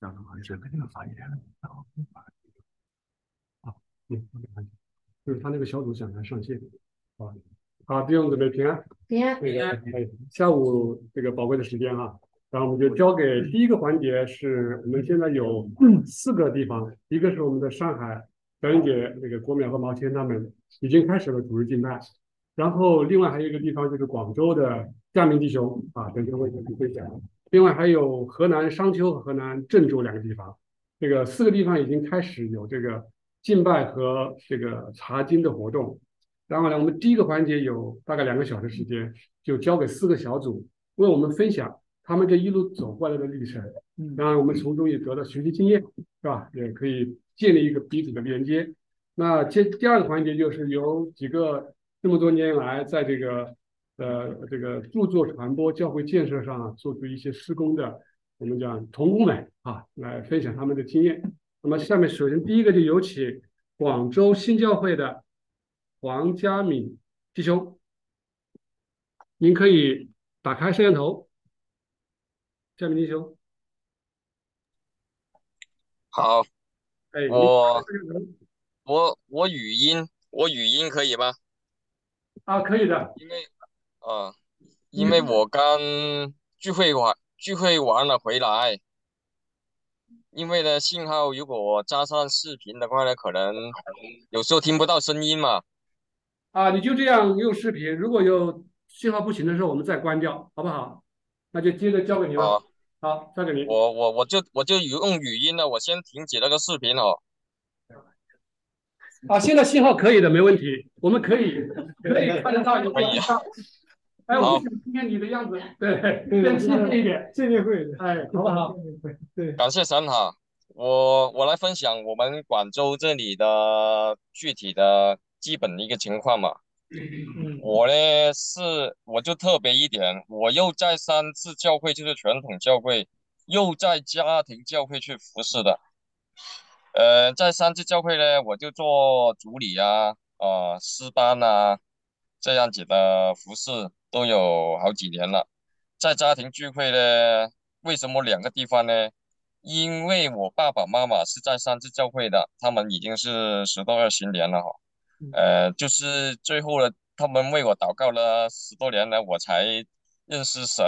这样的话就是没那个发言，然后啊，嗯，就是他那个小组想来上线，啊，好，弟兄姊妹平安，平安，平安哎，下午这个宝贵的时间啊，然后我们就交给第一个环节，是我们现在有 四个地方，一个是我们的上海表演姐那个国淼和毛谦他们已经开始了组织敬拜，然后另外还有一个地方就是广州的嘉明弟兄啊，等会会分享。另外还有河南商丘和河南郑州两个地方，这个四个地方已经开始有这个敬拜和这个查经的活动。然后呢，我们第一个环节有大概两个小时时间，就交给四个小组为我们分享他们这一路走过来的历程。当然，我们从中也得到学习经验，是吧？也可以建立一个彼此的连接。那接第二个环节就是有几个这么多年来在这个。呃，这个著作传播、教会建设上做出一些施工的，我们讲同工们啊，来分享他们的经验。那么下面首先第一个就有请广州新教会的黄家敏弟兄，您可以打开摄像头。家敏弟兄，好，哎，我我我语音，我语音可以吗？啊，可以的，因为。啊，因为我刚聚会完聚会完了回来，因为呢信号如果加上视频的话呢，可能有时候听不到声音嘛。啊，你就这样用视频，如果有信号不行的时候，我们再关掉，好不好？那就接着交给你了。好，交给你。我我我就我就用语音了，我先停止那个视频哦。啊，现在信号可以的，没问题，我们可以可以看得到你。可以。哎，我想今天你的样子，对，更亲近一点，见面会，哎，好不好？对，感谢神哈，我我来分享我们广州这里的具体的基本的一个情况嘛。我呢是我就特别一点，我又在三次教会，就是传统教会，又在家庭教会去服侍的。呃，在三次教会呢，我就做主理啊，啊，师班啊，这样子的服侍。都有好几年了，在家庭聚会呢，为什么两个地方呢？因为我爸爸妈妈是在三次教会的，他们已经是十多二十年了哈，呃，就是最后呢，他们为我祷告了十多年了，我才认识神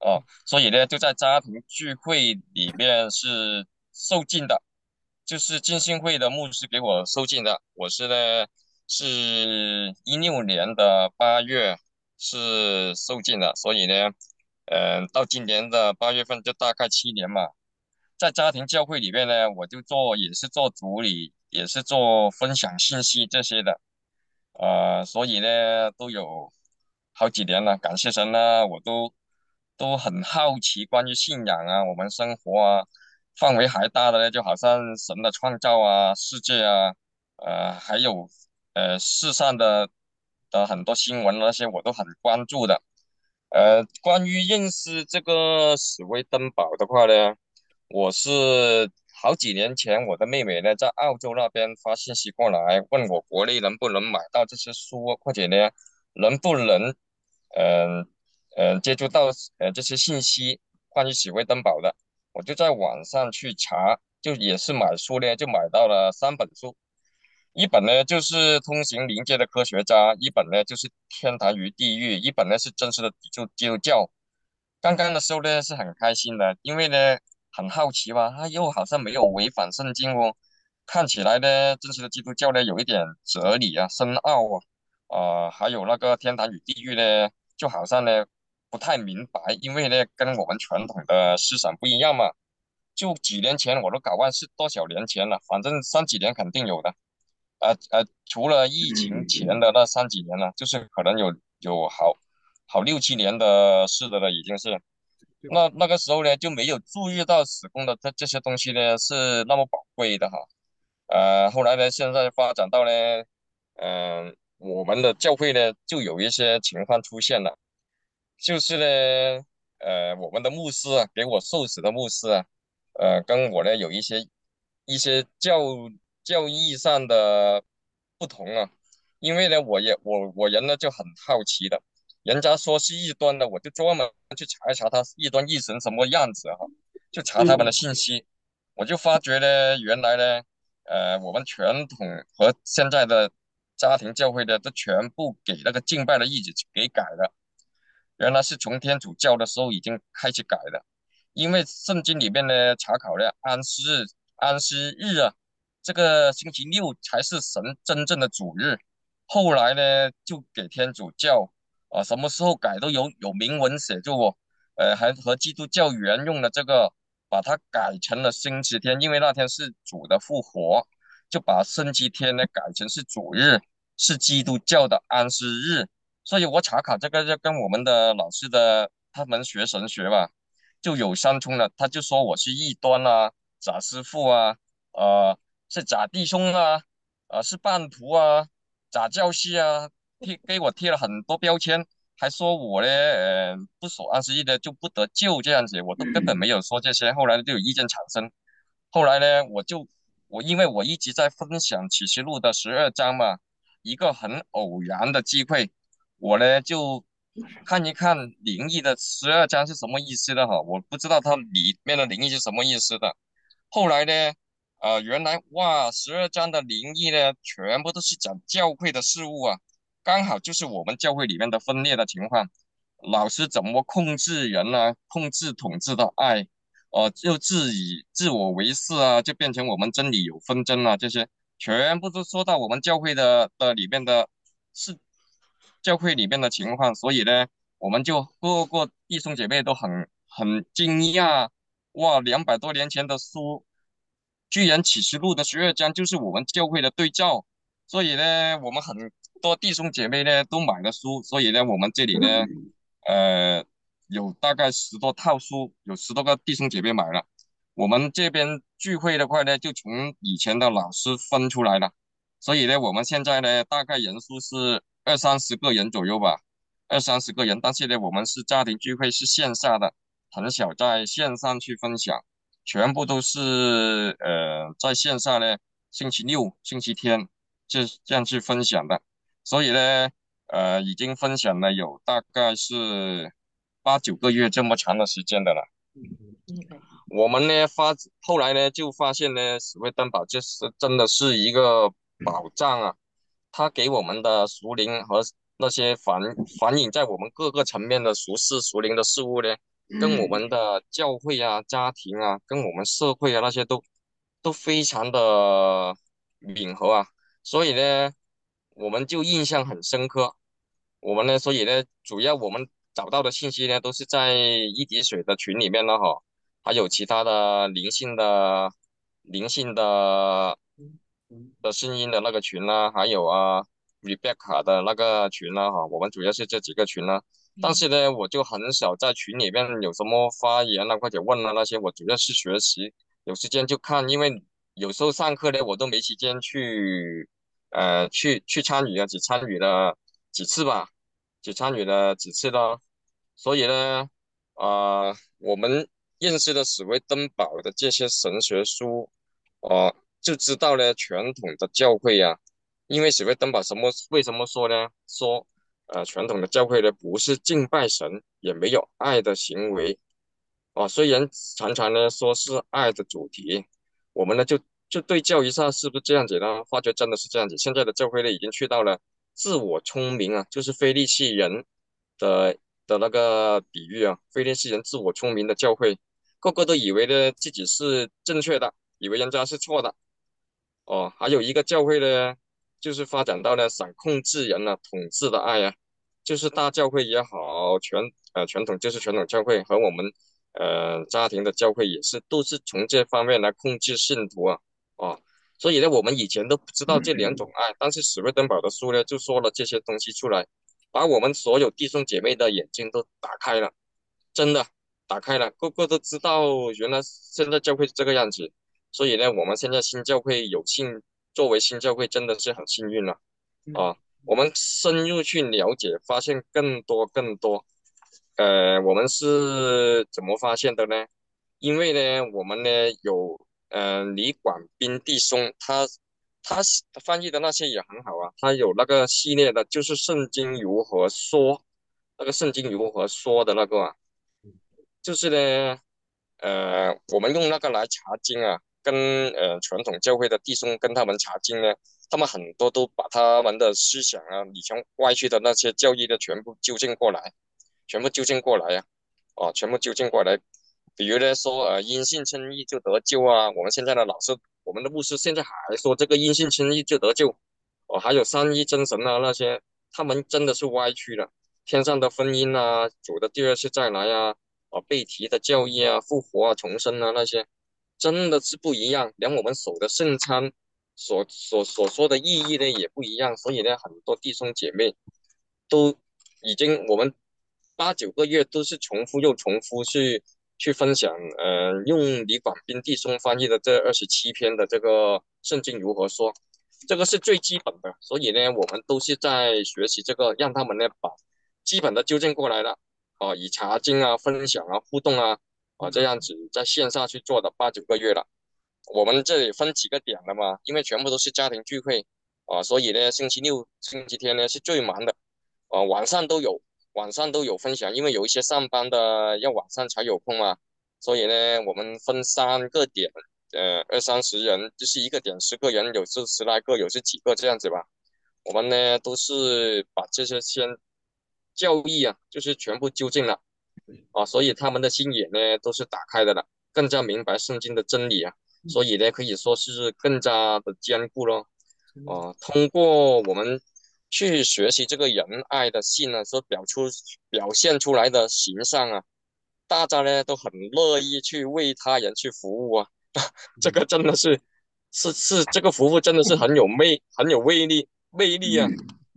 哦，所以呢，就在家庭聚会里面是受尽的，就是浸信会的牧师给我受尽的，我是呢，是一六年的八月。是受尽了，所以呢，嗯，到今年的八月份就大概七年嘛，在家庭教会里面呢，我就做也是做主理，也是做分享信息这些的，呃，所以呢都有好几年了，感谢神呢，我都都很好奇关于信仰啊，我们生活啊，范围还大的呢，就好像神的创造啊，世界啊，呃，还有呃世上的。的很多新闻那些我都很关注的，呃，关于认识这个史威登堡的话呢，我是好几年前我的妹妹呢在澳洲那边发信息过来问我国内能不能买到这些书，或者呢能不能，嗯嗯接触到呃这些信息关于史威登堡的，我就在网上去查，就也是买书呢，就买到了三本书。一本呢就是通行灵界的科学家，一本呢就是天堂与地狱，一本呢是真实的基基督教。刚刚的时候呢是很开心的，因为呢很好奇吧，他又好像没有违反圣经哦，看起来呢真实的基督教呢有一点哲理啊、深奥啊，啊还有那个天堂与地狱呢，就好像呢不太明白，因为呢跟我们传统的思想不一样嘛。就几年前我都搞忘是多少年前了，反正三几年肯定有的。呃呃，除了疫情前的那三几年了，就是可能有有好好六七年的事的了，已经是。那那个时候呢，就没有注意到史工的这这些东西呢是那么宝贵的哈。呃，后来呢，现在发展到呢，嗯，我们的教会呢就有一些情况出现了，就是呢，呃，我们的牧师啊，给我受死的牧师啊，呃，跟我呢有一些一些教。教义上的不同啊，因为呢，我也我我人呢就很好奇的，人家说是异端的，我就专门去查一查他异端异神什么样子哈，就查他们的信息。我就发觉呢，原来呢，呃，我们传统和现在的家庭教会的，都全部给那个敬拜的意志给改了。原来是从天主教的时候已经开始改了，因为圣经里面呢查考了安息日，安息日啊，这个星期六才是神真正的主日。后来呢就给天主教啊，什么时候改都有有明文写就哦，呃，还和基督教沿用的这个，把它改成了星期天，因为那天是主的复活，就把星期天呢改成是主日，是基督教的安息日。所以我查考这个就跟我们的老师的他们学神学吧，就有相冲了。他就说我是异端啊，假师傅啊，呃，是假弟兄啊，呃，是半途啊，假教师啊，贴给我贴了很多标签，还说我呢，呃，不守安息日的就不得救这样子，我都根本没有说这些。后来就有意见产生，后来呢，我就我因为我一直在分享启示录的十二章嘛，一个很偶然的机会。我呢就看一看灵异的十二章是什么意思的哈，我不知道它里面的灵异是什么意思的。后来呢，呃，原来哇，十二章的灵异呢，全部都是讲教会的事物啊，刚好就是我们教会里面的分裂的情况，老师怎么控制人呢？控制统治的爱，呃，就自以自我为是啊，就变成我们真理有纷争啊，这些全部都说到我们教会的的里面的是。教会里面的情况，所以呢，我们就各个弟兄姐妹都很很惊讶，哇，两百多年前的书，居然启示录的十二章就是我们教会的对照，所以呢，我们很多弟兄姐妹呢都买了书，所以呢，我们这里呢，呃，有大概十多套书，有十多个弟兄姐妹买了。我们这边聚会的话呢，就从以前的老师分出来了，所以呢，我们现在呢，大概人数是。二三十个人左右吧，二三十个人。但是呢，我们是家庭聚会，是线下的，很少在线上去分享，全部都是呃在线上呢。星期六、星期天就这样去分享的。所以呢，呃，已经分享了有大概是八九个月这么长的时间的了。我们呢发后来呢就发现呢，史威登堡就是真的是一个宝藏啊。他给我们的熟龄和那些反反映在我们各个层面的熟事熟龄的事物呢，跟我们的教会啊、家庭啊、跟我们社会啊那些都都非常的吻合啊，所以呢，我们就印象很深刻。我们呢，所以呢，主要我们找到的信息呢，都是在一滴水的群里面了哈，还有其他的灵性的灵性的。的声音的那个群呢，还有啊，Rebecca 的那个群呢，哈，我们主要是这几个群呢。但是呢，我就很少在群里面有什么发言啊，或者问啊那些，我主要是学习，有时间就看，因为有时候上课呢，我都没时间去，呃，去去参与啊，只参与了几次吧，只参与了几次咯。所以呢，啊，我们认识了史威登堡的这些神学书，啊。就知道呢，传统的教会呀，因为史威登堡什么？为什么说呢？说，呃，传统的教会呢，不是敬拜神，也没有爱的行为，啊，虽然常常呢说是爱的主题，我们呢就就对照一下是不是这样子呢？发觉真的是这样子。现在的教会呢，已经去到了自我聪明啊，就是非利士人的的那个比喻啊，非利士人自我聪明的教会，个个都以为呢自己是正确的，以为人家是错的。哦，还有一个教会呢，就是发展到了想控制人啊、统治的爱啊，就是大教会也好，传呃传统就是传统教会和我们呃家庭的教会也是，都是从这方面来控制信徒啊，哦，所以呢，我们以前都不知道这两种爱，但是史威登堡的书呢，就说了这些东西出来，把我们所有弟兄姐妹的眼睛都打开了，真的打开了，个个都知道原来现在教会是这个样子。所以呢，我们现在新教会有幸作为新教会，真的是很幸运了啊！我们深入去了解，发现更多更多。呃，我们是怎么发现的呢？因为呢，我们呢有呃李广斌弟兄，他他翻译的那些也很好啊。他有那个系列的，就是圣经如何说，那个圣经如何说的那个啊，就是呢，呃，我们用那个来查经啊。跟呃传统教会的弟兄跟他们查经呢，他们很多都把他们的思想啊，以前歪曲的那些教义的全部纠正过来，全部纠正过来呀，啊，全部纠正过来。比如呢说呃因信称义就得救啊，我们现在的老师，我们的牧师现在还说这个因信称义就得救，哦，还有三一真神啊那些，他们真的是歪曲了，天上的婚姻啊，主的第二次再来啊。啊，被提的教义啊，复活啊，重生啊，那些真的是不一样。连我们守的圣餐所所所说的意义呢，也不一样。所以呢，很多弟兄姐妹都已经，我们八九个月都是重复又重复去去分享。呃，用李广斌弟兄翻译的这二十七篇的这个圣经如何说，这个是最基本的。所以呢，我们都是在学习这个，让他们呢把基本的纠正过来了。啊，以查经啊、分享啊、互动啊，啊这样子在线下去做的八九个月了。我们这里分几个点的嘛，因为全部都是家庭聚会啊，所以呢，星期六、星期天呢是最忙的。啊，晚上都有，晚上都有分享，因为有一些上班的要晚上才有空嘛，所以呢，我们分三个点，呃，二三十人，就是一个点十个人，有时十来个，有时几个这样子吧。我们呢都是把这些先。教育啊，就是全部纠正了啊，所以他们的心眼呢都是打开的了，更加明白圣经的真理啊，所以呢可以说是更加的坚固咯。啊。通过我们去学习这个仁爱的信呢，所表出表现出来的形象啊，大家呢都很乐意去为他人去服务啊，这个真的是是是这个服务真的是很有魅很有魅力魅力啊，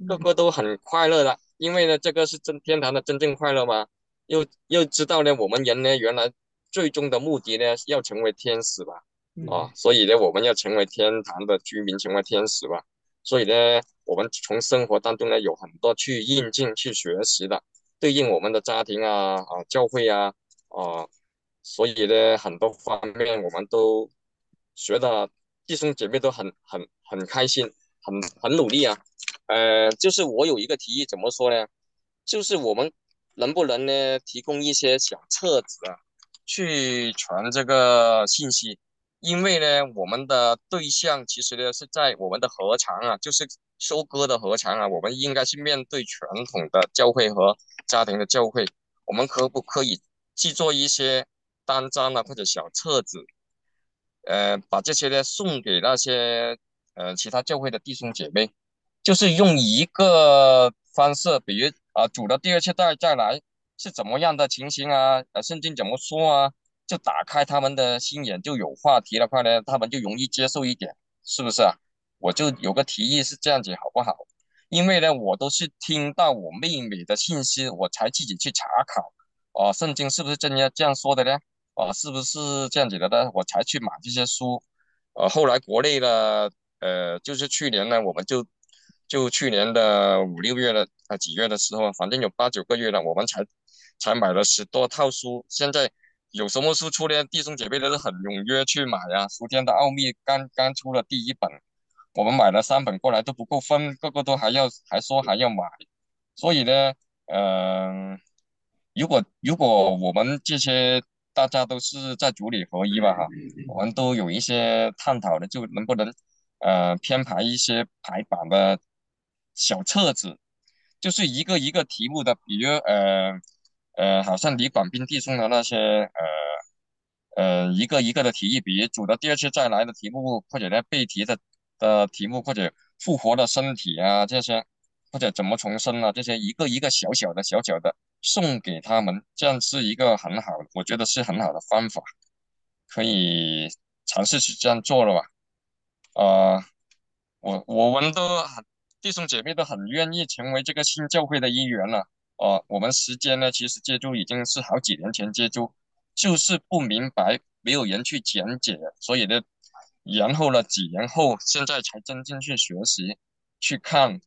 个个都很快乐的。因为呢，这个是真天堂的真正快乐嘛，又又知道呢，我们人呢，原来最终的目的呢，要成为天使吧，啊，所以呢，我们要成为天堂的居民，成为天使吧，所以呢，我们从生活当中呢，有很多去应尽、去学习的，对应我们的家庭啊、啊教会啊、啊，所以呢，很多方面我们都学的弟兄姐妹都很很很开心，很很努力啊。呃，就是我有一个提议，怎么说呢？就是我们能不能呢，提供一些小册子啊，去传这个信息？因为呢，我们的对象其实呢是在我们的合场啊，就是收割的合场啊，我们应该是面对传统的教会和家庭的教会，我们可不可以制作一些单张啊或者小册子？呃，把这些呢送给那些呃其他教会的弟兄姐妹。就是用一个方式，比如啊，主的第二次再再来是怎么样的情形啊？呃，圣经怎么说啊？就打开他们的心眼，就有话题的话呢，他们就容易接受一点，是不是啊？我就有个提议是这样子，好不好？因为呢，我都是听到我妹妹的信息，我才自己去查考，哦，圣经是不是真的这样说的呢？哦，是不是这样子的呢？我才去买这些书。呃，后来国内的，呃，就是去年呢，我们就。就去年的五六月的啊几月的时候，反正有八九个月了，我们才才买了十多套书。现在有什么书出呢？弟兄姐妹都是很踊跃去买啊。《书天的奥秘》刚刚出了第一本，我们买了三本过来都不够分，个个都还要还说还要买。所以呢，嗯，如果如果我们这些大家都是在组里合一吧哈，我们都有一些探讨的，就能不能呃编排一些排版的。小册子就是一个一个题目的，比如呃呃，好像李广斌递送的那些呃呃一个一个的提议，比如主的第二次再来的题目，或者在背题的的题目，或者复活的身体啊这些，或者怎么重生啊这些，一个一个小小的小小的送给他们，这样是一个很好，我觉得是很好的方法，可以尝试去这样做了吧？啊，我我们都很。弟兄姐妹都很愿意成为这个新教会的一员了。哦，我们时间呢，其实接触已经是好几年前接触，就是不明白，没有人去讲解，所以呢，然后呢，几年后，现在才真正去学习、去看、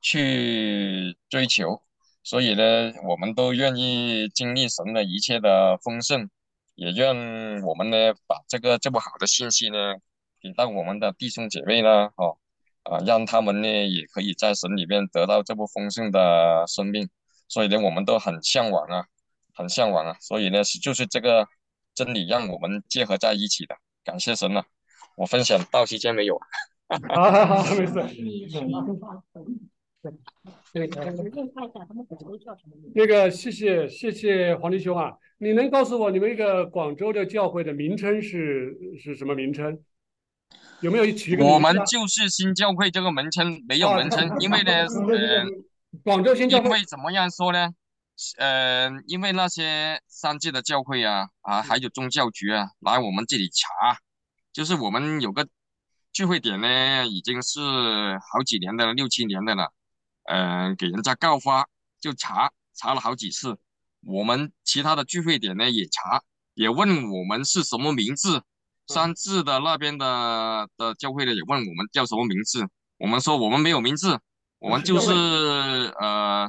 去追求。所以呢，我们都愿意经历神的一切的丰盛，也愿我们呢，把这个这么好的信息呢，给到我们的弟兄姐妹呢，哦。啊，让他们呢也可以在神里面得到这部丰盛的生命，所以呢，我们都很向往啊，很向往啊，所以呢，就是这个真理让我们结合在一起的，感谢神啊。我分享到期间没有。好好好，没事。那个，谢谢谢谢黄弟兄啊，你能告诉我你们一个广州的教会的名称是是什么名称？有没有取一个？我们就是新教会这个名称没有名称，因为呢，呃，广州新教会。因为怎么样说呢？呃，因为那些三界的教会啊啊，还有宗教局啊，来我们这里查，就是我们有个聚会点呢，已经是好几年的六七年的了，嗯，给人家告发，就查查了好几次，我们其他的聚会点呢也查，也问我们是什么名字，三字的那边的的教会的也问我们叫什么名字，我们说我们没有名字，我们就是呃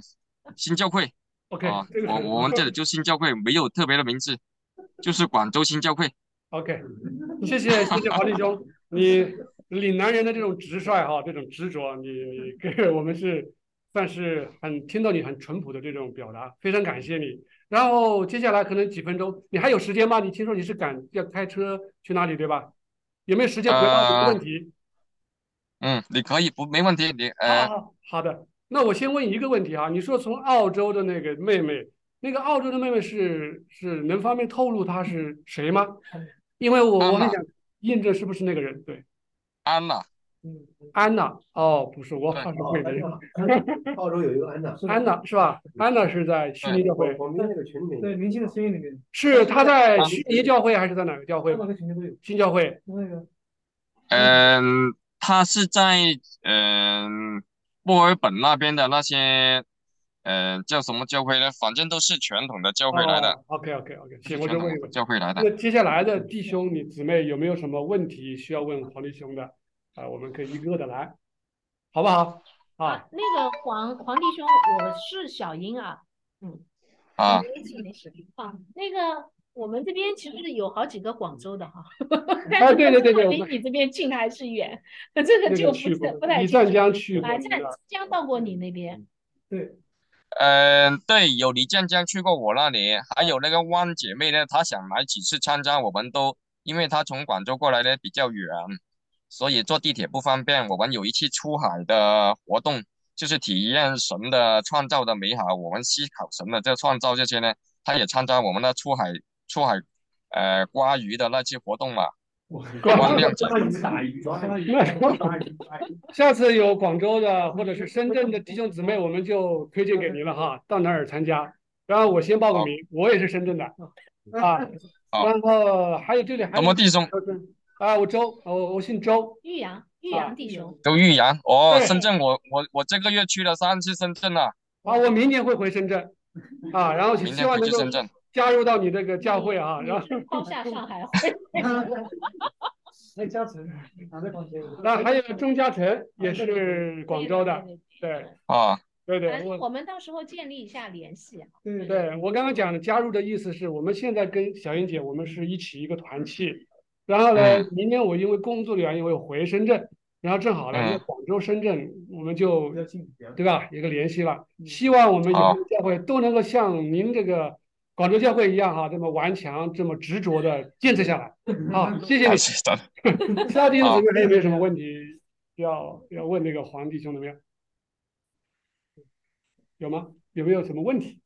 新教会。OK，我我们这里就新教会，没有特别的名字，就是广州新教会。OK，谢谢谢谢华弟兄，你岭南人的这种直率哈，这种执着，你给我们是算是很听到你很淳朴的这种表达，非常感谢你。然后接下来可能几分钟，你还有时间吗？你听说你是赶要开车去哪里对吧？有没有时间回答这个问题？嗯，你可以不没问题，你呃，好的。那我先问一个问题啊，你说从澳洲的那个妹妹，那个澳洲的妹妹是是能方便透露她是谁吗？因为我我很想验证是不是那个人。对，安娜，嗯，安娜，哦，不是，我好像会的。澳洲有一个安娜，安娜是吧？安娜是在悉尼教会，我们那个群里面，对，明星的声音里面，是她在悉尼教会还是在哪个教会？新教会。那个，嗯，她是在嗯。墨尔本那边的那些，嗯，叫什么教会呢？反正都是传统的教会来的。OK OK OK，行，我就问一问教会来的。那接下来的弟兄、你姊妹有没有什么问题需要问黄立兄的？啊，我们可以一个个的来，好不好？啊，那个黄黄弟兄，我是小英啊，嗯，啊，没事没事，好，那个。我们这边其实有好几个广州的哈，啊对对对对，离你这边近还是远？这个就不是不太。你湛江去过？湛江到过你那边？对，嗯，对，有李湛江去过我那里，还有那个汪姐妹呢，她想来几次参加，我们都因为她从广州过来呢比较远，所以坐地铁不方便。我们有一期出海的活动，就是体验神的创造的美好，我们思考神的这创造这些呢，他也参加我们的出海。出海，呃，刮鱼的那期活动嘛，光亮节。下次有广州的或者是深圳的弟兄姊妹，我们就推荐给您了哈，到哪儿参加？然后我先报个名，我也是深圳的啊。然后还有这里还有什么弟兄？啊，我周，我我姓周，玉阳，玉阳弟兄。周玉阳，哦，深圳，我我我这个月去了三次深圳了。啊，我明年会回深圳，啊，然后希望能够。加入到你这个教会啊，然后 抛下上海？那还有钟嘉诚也是广州的，对啊，对对，我们到时候建立一下联系。对对，我刚刚讲的加入的意思是我们现在跟小英姐我们是一起一个团契，然后呢，明年我因为工作的原因我又回深圳，然后正好呢，广州深圳我们就对吧，一个联系了，希望我们以后教会都能够像您这个。广州教会一样哈，这么顽强，这么执着的坚持下来。好，谢谢你。其他弟兄姊妹还有没有什么问题要要问那个黄弟兄的没有？有吗？有没有什么问题？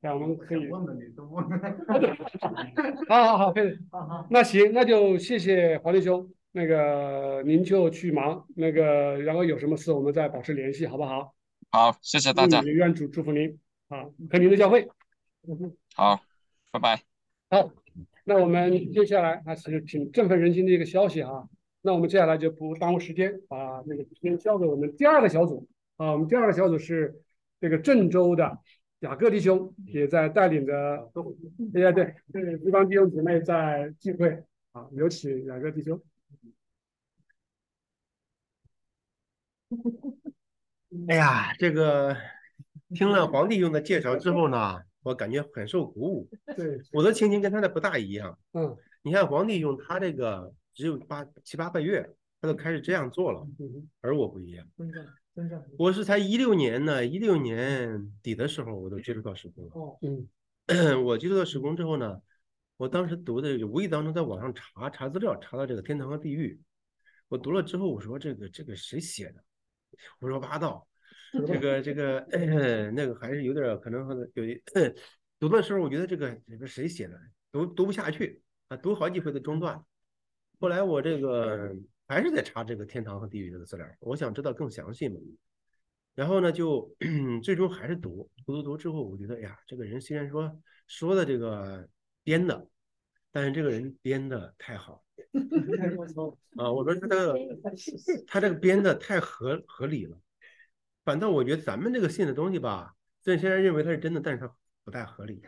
那我们可以。问你都问。好好好，可以。好好。那行，那就谢谢黄弟兄。那个您就去忙，那个然后有什么事我们再保持联系，好不好？好，谢谢大家。愿主祝福您啊，和您的教会。好，拜拜。好，那我们接下来还是挺振奋人心的一个消息啊。那我们接下来就不耽误时间，把那个时间交给我们第二个小组啊。我们第二个小组是这个郑州的雅各弟兄也在带领着，对呀对，对，一帮弟兄姊妹在聚会啊。有请雅各弟兄。哎呀，这个听了黄弟兄的介绍之后呢。我感觉很受鼓舞，对，我的情形跟他的不大一样。嗯，你看皇帝用他这个只有八七八个月，他就开始这样做了，而我不一样。我是才一六年呢，一六年底的时候我都接触到时工了。哦，嗯，我接触到时工之后呢，我当时读的无意当中在网上查查资料，查到这个天堂和地狱，我读了之后，我说这个这个谁写的？胡说八道。这个这 个那个还是有点可能有一读的时候，我觉得这个这个谁写的，读读不下去啊，读好几回都中断。后来我这个还是在查这个天堂和地狱这个资料，我想知道更详细嘛。然后呢，就 最终还是读读读读之后，我觉得哎呀，这个人虽然说说的这个编的，但是这个人编的太好 啊！我说他这个他这个编的太合合理了。反倒我觉得咱们这个信的东西吧，虽然认为它是真的，但是它不太合理。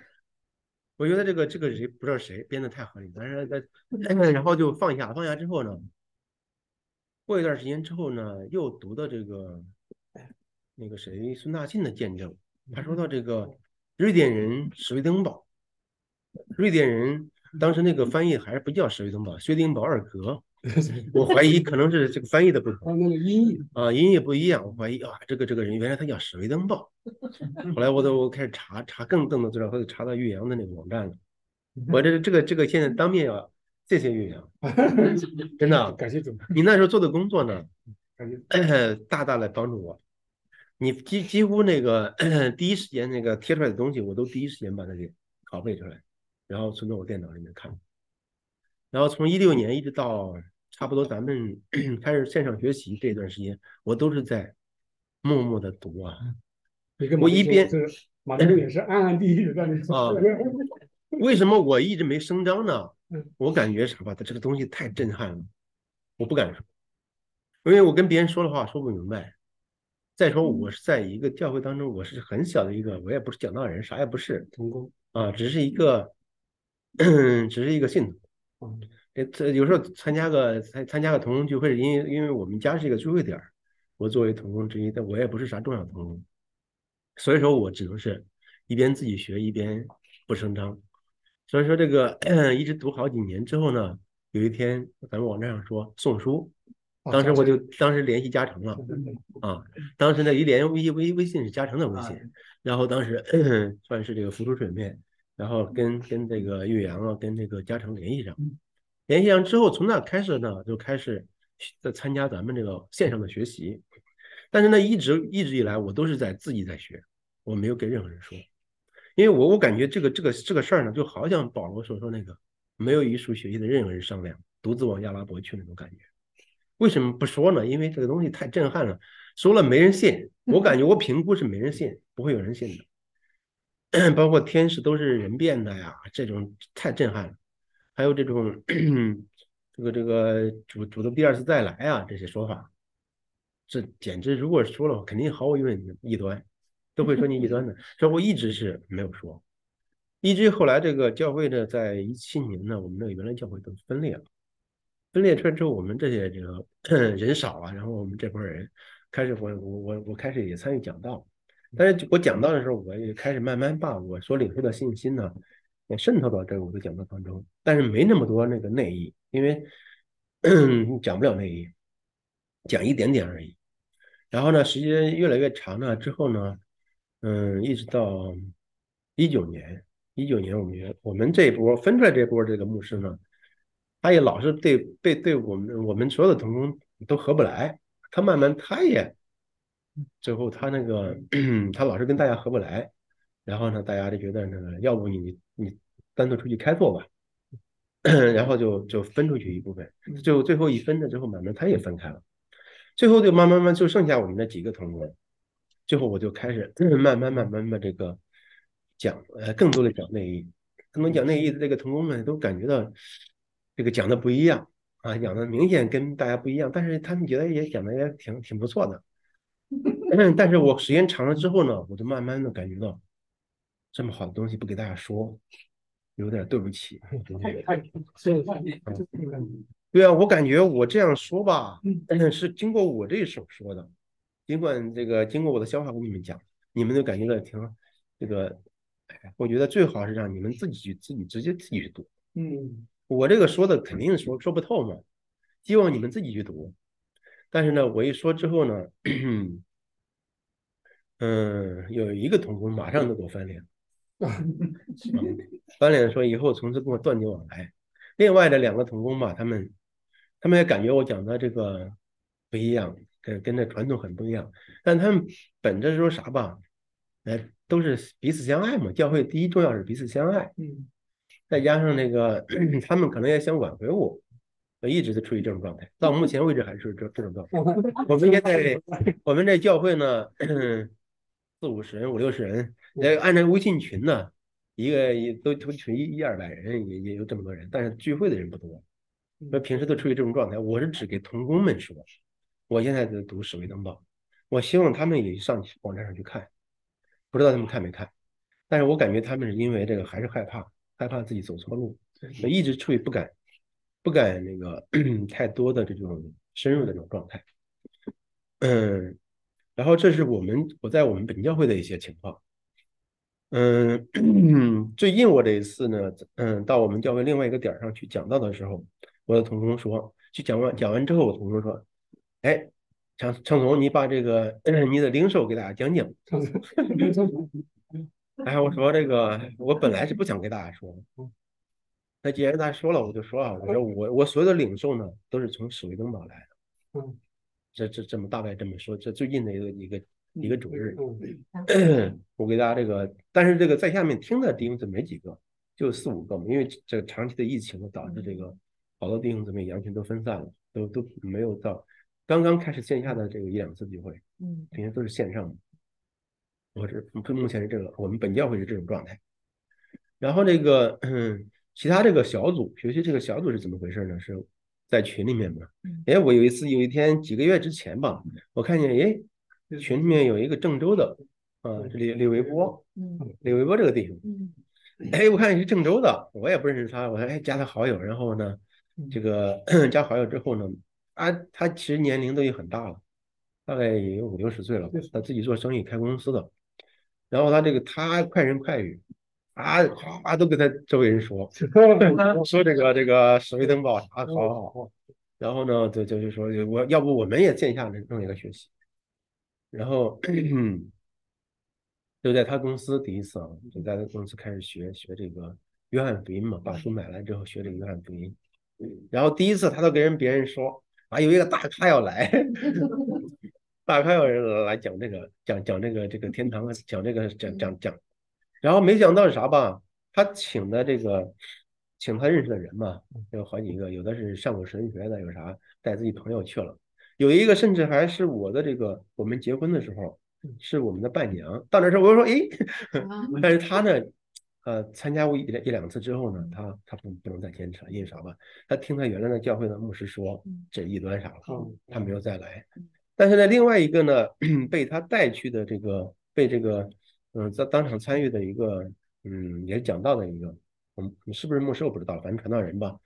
我觉得这个这个谁不知道谁编的太合理，但是在然后就放下，放下之后呢，过一段时间之后呢，又读到这个那个谁孙大庆的见证，他说到这个瑞典人史威登堡，瑞典人当时那个翻译还是不叫史威登堡，薛丁堡尔格。我怀疑可能是这个翻译的不同，那个音译啊，音译不一样。我怀疑啊，这个这个人原来他叫史威登堡。后来我都我开始查查更更多资料，后就查到岳阳的那个网站了。我这这个这个现在当面要谢谢岳阳，真的感谢主。你那时候做的工作呢，大大的帮助我。你几几乎那个 第一时间那个贴出来的东西，我都第一时间把它给拷贝出来，然后存到我电脑里面看。然后从一六年一直到差不多咱们 开始线上学习这段时间，我都是在默默的读啊。我一边马上也是暗暗地里在那啊。为什么我一直没声张呢？我感觉啥吧，他这个东西太震撼了，我不敢说，因为我跟别人说的话说不明白。再说我是在一个教会当中，我是很小的一个，我也不是讲道人，啥也不是，童工啊，只是一个，只是一个信徒。这这有时候参加个参参加个同工聚会，因为因为我们家是一个聚会点儿，我作为同工之一，但我也不是啥重要同工，所以说我只能是一边自己学一边不声张。所以说这个一直读好几年之后呢，有一天咱们网站上说送书，当时我就当时联系嘉诚了啊，当时呢一连微微微信是嘉诚的微信，然后当时 算是这个浮出水面。然后跟跟这个岳阳啊，跟这个嘉诚联系上，联系上之后，从那开始呢，就开始在参加咱们这个线上的学习。但是呢，一直一直以来，我都是在自己在学，我没有跟任何人说，因为我我感觉这个这个这个事儿呢，就好像保罗所说那个，没有艺术学习的任何人商量，独自往亚拉伯去那种感觉。为什么不说呢？因为这个东西太震撼了，说了没人信。我感觉我评估是没人信，不会有人信的。包括天使都是人变的呀，这种太震撼了。还有这种这个这个主主的第二次再来啊，这些说法，这简直如果说了，肯定毫无疑问异端，都会说你异端的。所以我一直是没有说，一直后来这个教会呢，在一七年呢，我们那个原来教会都分裂了，分裂出来之后，我们这些这个 人少啊，然后我们这波人开始我我我我开始也参与讲道。但是我讲到的时候，我也开始慢慢把我所领受的信心呢，也渗透到这个我的讲道当中。但是没那么多那个内衣，因为 讲不了内衣，讲一点点而已。然后呢，时间越来越长了之后呢，嗯，一直到一九年，一九年我们我们这一波分出来这波这个牧师呢，他也老是对对对我们我们所有的同工都合不来，他慢慢他也。最后他那个他老是跟大家合不来，然后呢，大家就觉得那个要不你你单独出去开拓吧，然后就就分出去一部分，最后最后一分了之后，慢慢他也分开了，最后就慢慢慢就剩下我们那几个同工，最后我就开始 慢慢慢慢把这个讲呃更多的讲内衣，更多讲内衣的这个同工们都感觉到这个讲的不一样啊，讲的明显跟大家不一样，但是他们觉得也讲的也挺挺不错的。但是我时间长了之后呢，我就慢慢的感觉到，这么好的东西不给大家说，有点对不起。对啊，我感觉我这样说吧，是经过我这一手说的，尽管这个经过我的消化跟你们讲，你们都感觉到挺这个，我觉得最好是让你们自己去自己直接自己去读。嗯，我这个说的肯定说说不透嘛，希望你们自己去读。但是呢，我一说之后呢。嗯，有一个同工马上就给我翻脸，翻脸说以后从此跟我断绝往来。另外的两个同工吧，他们他们也感觉我讲的这个不一样，跟跟这传统很不一样。但他们本着说啥吧，哎，都是彼此相爱嘛。教会第一重要是彼此相爱，嗯，再加上那个 他们可能也想挽回我，我一直都处于这种状态，到目前为止还是这这种状态。我们现在我们这教会呢，四五十人、五六十人，呃，按照微信群呢，一个也都都群一一二百人，也也有这么多人，但是聚会的人不多。那平时都处于这种状态，我是只给童工们说。我现在在读《史威登报》，我希望他们也上网站上去看，不知道他们看没看。但是我感觉他们是因为这个还是害怕，害怕自己走错路，一直处于不敢、不敢那个 太多的这种深入的这种状态。嗯，然后这是我们我在我们本教会的一些情况。嗯，最近我这一次呢，嗯，到我们教会另外一个点上去讲到的时候。我的同工说，去讲完讲完之后，我同工说：“哎，程程总，你把这个你的零售给大家讲讲。” 哎，我说这个，我本来是不想给大家说的，那既然大家说了，我就说啊，我说我我所有的领受呢，都是从史威登堡来的。嗯，这这这么大概这么说，这最近的一个一个一个主日，我给大家这个，但是这个在下面听的弟兄姊妹没几个，就四五个嘛，因为这个长期的疫情导致这个。好多弟兄姊妹羊群都分散了，都都没有到刚刚开始线下的这个一两次聚会，嗯，平时都是线上的。我是目前是这个，我们本教会是这种状态。然后这个嗯，其他这个小组学习这个小组是怎么回事呢？是在群里面嘛？哎，我有一次有一天几个月之前吧，我看见哎群里面有一个郑州的啊，李李维波，嗯，李维波这个弟兄，嗯，哎，我看是郑州的，我也不认识他，我说哎加他好友，然后呢。这个 加好友之后呢，啊，他其实年龄都已经很大了，大概也有五六十岁了，他自己做生意开公司的。然后他这个他快人快语，啊，啊都跟他周围人说，说这个这个史威登堡啊好好好。然后呢，就就就说我要不我们也线下弄一个学习。然后 就在他公司第一次啊，就在他公司开始学学这个约翰福音嘛，把书买来之后学这个约翰福音。然后第一次他都跟人别人说啊，有一个大咖要来，大咖要来讲这个，讲讲这个这个天堂，讲这个讲讲讲。然后没想到是啥吧？他请的这个，请他认识的人嘛，有好几个，有的是上过神学的，有啥带自己朋友去了，有一个甚至还是我的这个，我们结婚的时候是我们的伴娘。到那时候我就说，哎，但是他呢？呃，参加过一一两次之后呢，他他不不能再坚持了，因为啥吧？他听他原来的教会的牧师说这异端啥了，他没有再来。但是呢，另外一个呢，被他带去的这个被这个嗯在当场参与的一个嗯也讲道的一个，我们是不是牧师我不知道，反正传道人吧，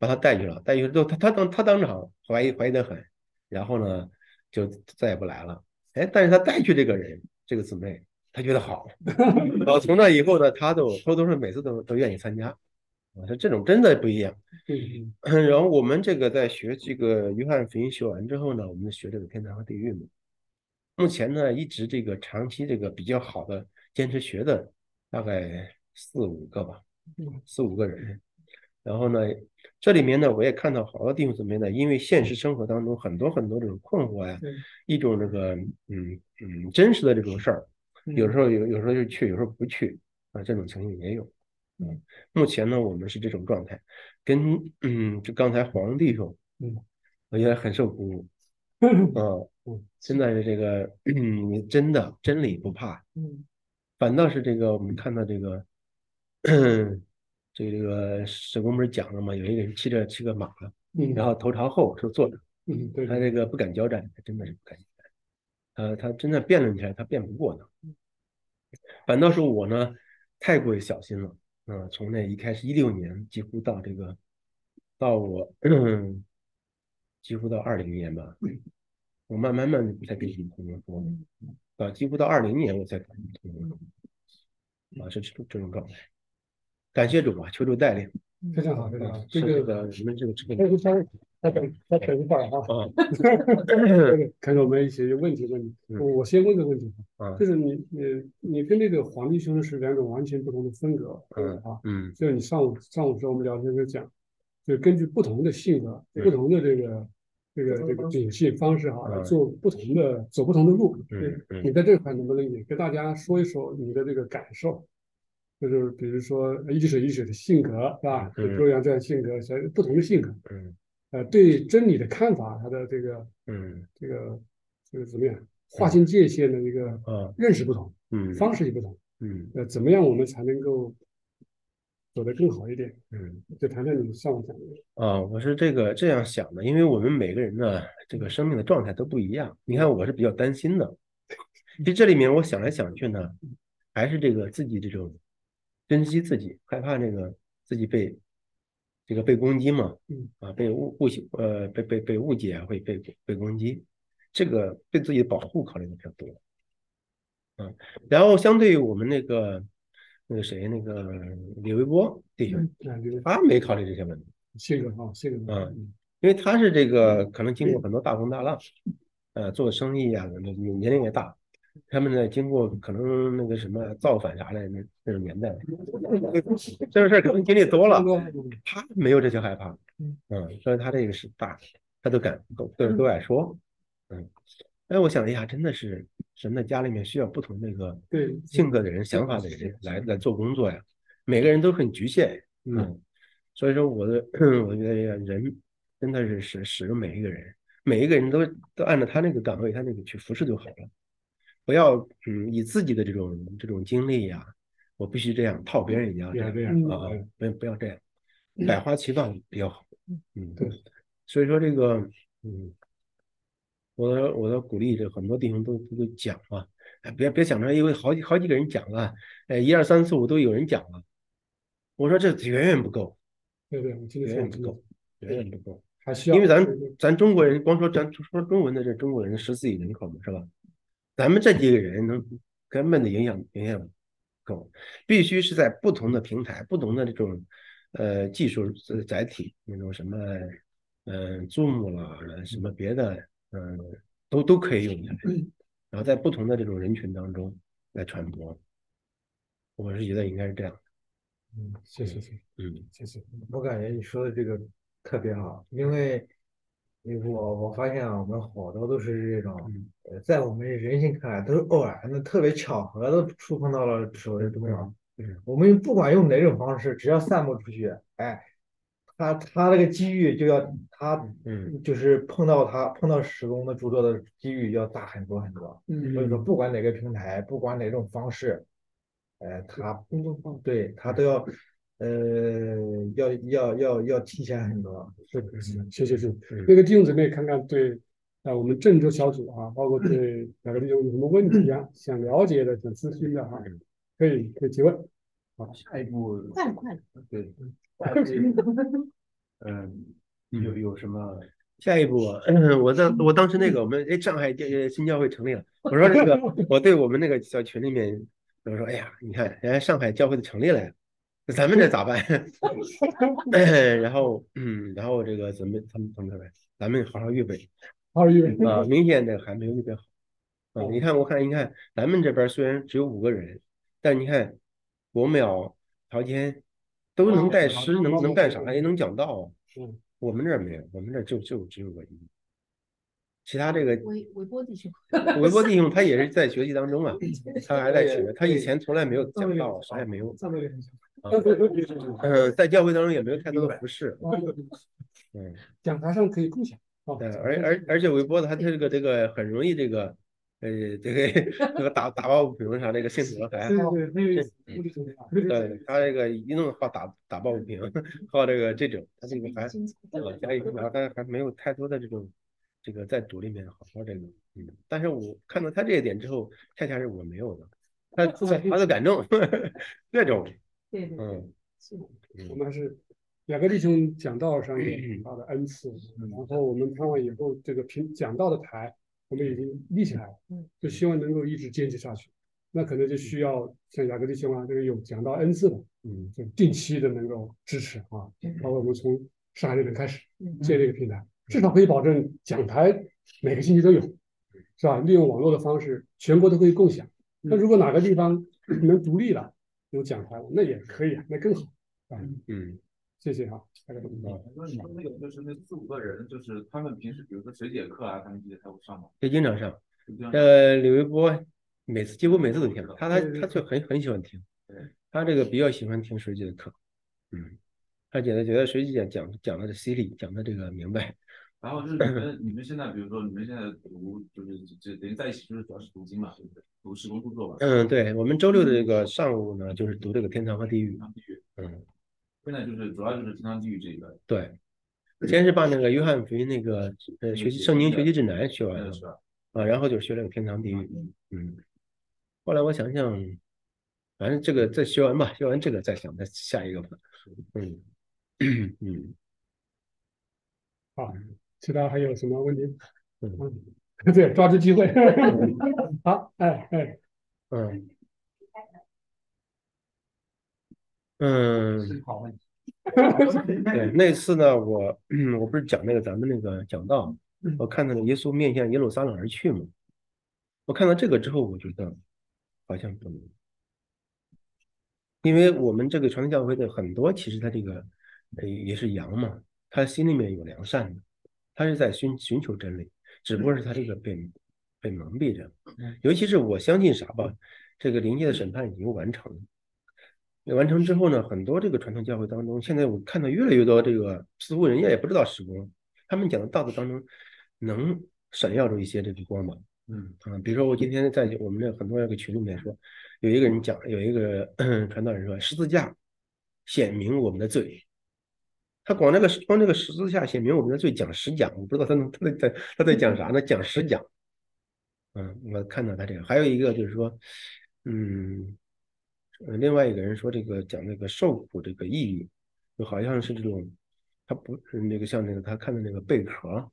把他带去了。带去之后，他他当他当场怀疑怀疑的很，然后呢就再也不来了。哎，但是他带去这个人这个姊妹。他觉得好，然后从那以后呢，他都偷偷是每次都都愿意参加。我说这种真的不一样。然后我们这个在学这个约翰福音学完之后呢，我们学这个天堂和地狱嘛。目前呢，一直这个长期这个比较好的坚持学的大概四五个吧，四五个人。然后呢，这里面呢，我也看到好多弟兄姊妹呢？因为现实生活当中很多很多这种困惑呀，一种这个嗯嗯真实的这种事儿。有时候有，有时候就去，有时候不去啊，这种情形也有。嗯，目前呢，我们是这种状态，跟嗯，就刚才黄弟兄，嗯，我觉得很受鼓舞。啊，现在的这个，你真的真理不怕，嗯，反倒是这个我们看到这个，这个这个史公不是讲了嘛？有一个人骑着骑个马，嗯，然后头朝后是坐着，嗯，他这个不敢交战，他真的是不敢。呃，他真的辩论起来，他辩不过的。反倒是我呢，太过于小心了。嗯，从那一开始一六年，几乎到这个，到我几乎到二零年吧，我慢慢慢才跟你同工说，啊，几乎到二零年我才跟你同工说，啊，是这种这种状态。感谢主啊，求主带领。非常好，非常好。这个你们这个这个，再等再等一会儿哈。啊，看看我们一些问题问你。我我先问个问题哈，就是你你你跟那个黄立兄是两种完全不同的风格。嗯啊，嗯，就是你上午上午时候我们聊天就讲，就根据不同的性格、不同的这个这个这个秉性方式哈，来做不同的走不同的路。嗯你在这块能不能也跟大家说一说你的这个感受？就是比如说一滴水一滴水的性格是吧？嗯周洋这样性格，是不同的性格，嗯呃，对真理的看法，他的这个嗯这个这个怎么样划清界限的一个呃认识不同，嗯方式也不同。嗯呃，怎么样我们才能够走得更好一点？嗯就谈谈你上午讲的。啊，我是这个这样想的，因为我们每个人呢，这个生命的状态都不一样。你看，我是比较担心的。其实这里面我想来想去呢，还是这个自己这种珍惜自己，害怕这个自己被这个被攻击嘛，嗯啊，被误误解呃被被被误解会被被攻击，这个对自己的保护考虑的比较多。嗯，然后相对于我们那个那个谁那个李维波弟兄，他没考虑这些问题。谢谢啊，性格，嗯因为他是这个可能经过很多大风大浪，呃，做生意啊、年龄也大，他们呢经过可能那个什么造反啥的那那种年代，这种事儿可能经历多了，他没有这些害怕，嗯，所以他这个是大，他都敢都都都敢说，嗯，哎，我想了一下，真的是神的家里面需要不同那个对。性格的人、想法的人来来做工作呀，每个人都很局限，嗯，所以说我的 我觉得人真的是使使用每一个人，每一个人都都按照他那个岗位，他那个去服侍就好了，不要嗯以自己的这种这种经历呀，我必须这样套别人一样不要这样啊，不要不要这样，百花齐放比较好，嗯，对，所以说这个嗯。我的我的鼓励，这很多弟兄都都都讲嘛，哎，别别想着因为好几好几个人讲了，哎，一二三四五都有人讲了，我说这远远不够，远远不够，远远不够，还需要，因为咱咱中国人光说咱说中文的这中国人十四亿人口嘛，是吧？咱们这几个人能根本的影响影响不够，必须是在不同的平台、不同的这种呃技术载体，那种什么嗯 Zoom 啦，什么别的。嗯，都都可以用然后在不同的这种人群当中来传播，我是觉得应该是这样。嗯，谢谢谢，嗯，谢谢。我感觉你说的这个特别好，因为，我我发现啊，我们好多都是这种，呃，在我们人性看来都是偶然的、特别巧合的触碰到了手的重要。嗯，我们不管用哪种方式，只要散播出去，哎。他他那个机遇就要他，嗯，就是碰到他碰到施工的著作的机遇要大很多很多。嗯，所以说不管哪个平台，不管哪种方式，呃，他对他都要，呃，要要要要提前很多。是是，是的，谢谢谢谢。那个弟兄姊妹看看对，啊，我们郑州小组啊，包括对哪个弟兄有什么问题啊，想了解的、想咨询的哈，可以可以提问。好，下一步快快，对。嗯，有有什么下一步？嗯，我当我当时那个我们哎上海教新教会成立了，我说这个我对我们那个小群里面我说哎呀，你看人家上海教会的成立了呀，咱们这咋办？然后嗯，然后这个怎么他们他们说咱们好好预备，好好预备啊，明天这个还没有预备好啊。你看我看你看咱们这边虽然只有五个人，但你看国淼陶天。都能带诗，能能干啥？也能讲道。嗯，我们这儿没有，我们这儿就就只有个一。其他这个韦韦波弟兄，微波弟兄他也是在学习当中啊，他还在学，他以前从来没有讲道，啥也没有。嗯，在教会当中也没有太多的服饰。嗯，讲台上可以共享。对，而而而且韦波他这个这个很容易这个。呃，这个这个打打抱不平啥，这个性格还对对对，对。他这个一弄好打打抱不平，好这个这种，他这个还加一个，但是还没有太多的这种这个在组里面好好这个，嗯，但是我看到他这一点之后，恰恰是我没有的，他他的感动，这种，对对，嗯，是，我们还是雅各弟兄讲道上有很大的恩赐，然后我们看完以后，这个平讲道的台。我们已经立起来了，就希望能够一直坚持下去。那可能就需要像雅各弟兄啊，这个有讲到恩赐的，嗯，就定期的能够支持啊。包括我们从上海这边开始建立一个平台，至少可以保证讲台每个星期都有，是吧？利用网络的方式，全国都可以共享。那如果哪个地方 能独立了，有讲台了，那也可以啊，那更好啊。嗯，谢谢哈。那说你们那个就是那四五个人，就是他们平时比如说水解课啊，他们这些他会上吗？也经常上。呃，李维波每次几乎每次都听，他他他就很很喜欢听。他这个比较喜欢听水姐的课，嗯，他觉得觉得水姐讲讲的这犀利，讲的这个明白。然后就是你们你们现在比如说你们现在读就是就等于在一起就是主要是读经嘛，对不对？读施工著作吧。嗯，对，我们周六的这个上午呢，就是读这个天堂和地狱。天堂地狱。嗯，现在就是主要就是天堂地狱这一个。对，先是把那个约翰福音那个呃学习圣经学习指南学完了，啊，然后就学了个天堂地狱。嗯，后来我想想，反正这个再学完吧，学完这个再想再下一个吧。嗯 嗯，好。其他还有什么问题？嗯，对，抓住机会。好，哎哎，嗯嗯，好问题。对，那次呢，我 我不是讲那个咱们那个讲道，我看到了耶稣面向耶路撒冷而去嘛。我看到这个之后，我觉得好像不能，因为我们这个传统教会的很多，其实他这个也是羊嘛，他心里面有良善的。他是在寻寻求真理，只不过是他这个被被蒙蔽着。尤其是我相信啥吧，这个灵界的审判已经完成了。完成之后呢，很多这个传统教会当中，现在我看到越来越多这个似乎人家也不知道时光，他们讲的道德当中能闪耀着一些这个光芒。嗯啊，比如说我今天在我们这很多那个群里面说，有一个人讲，有一个 传道人说，十字架显明我们的罪。他光那个光那个十字架写明我们的罪讲十讲，我不知道他能他在他在讲啥呢？讲十讲。嗯，我看到他这个，还有一个就是说，嗯，另外一个人说这个讲那个受苦这个意义，就好像是这种，他不是那个像那个他看的那个贝壳，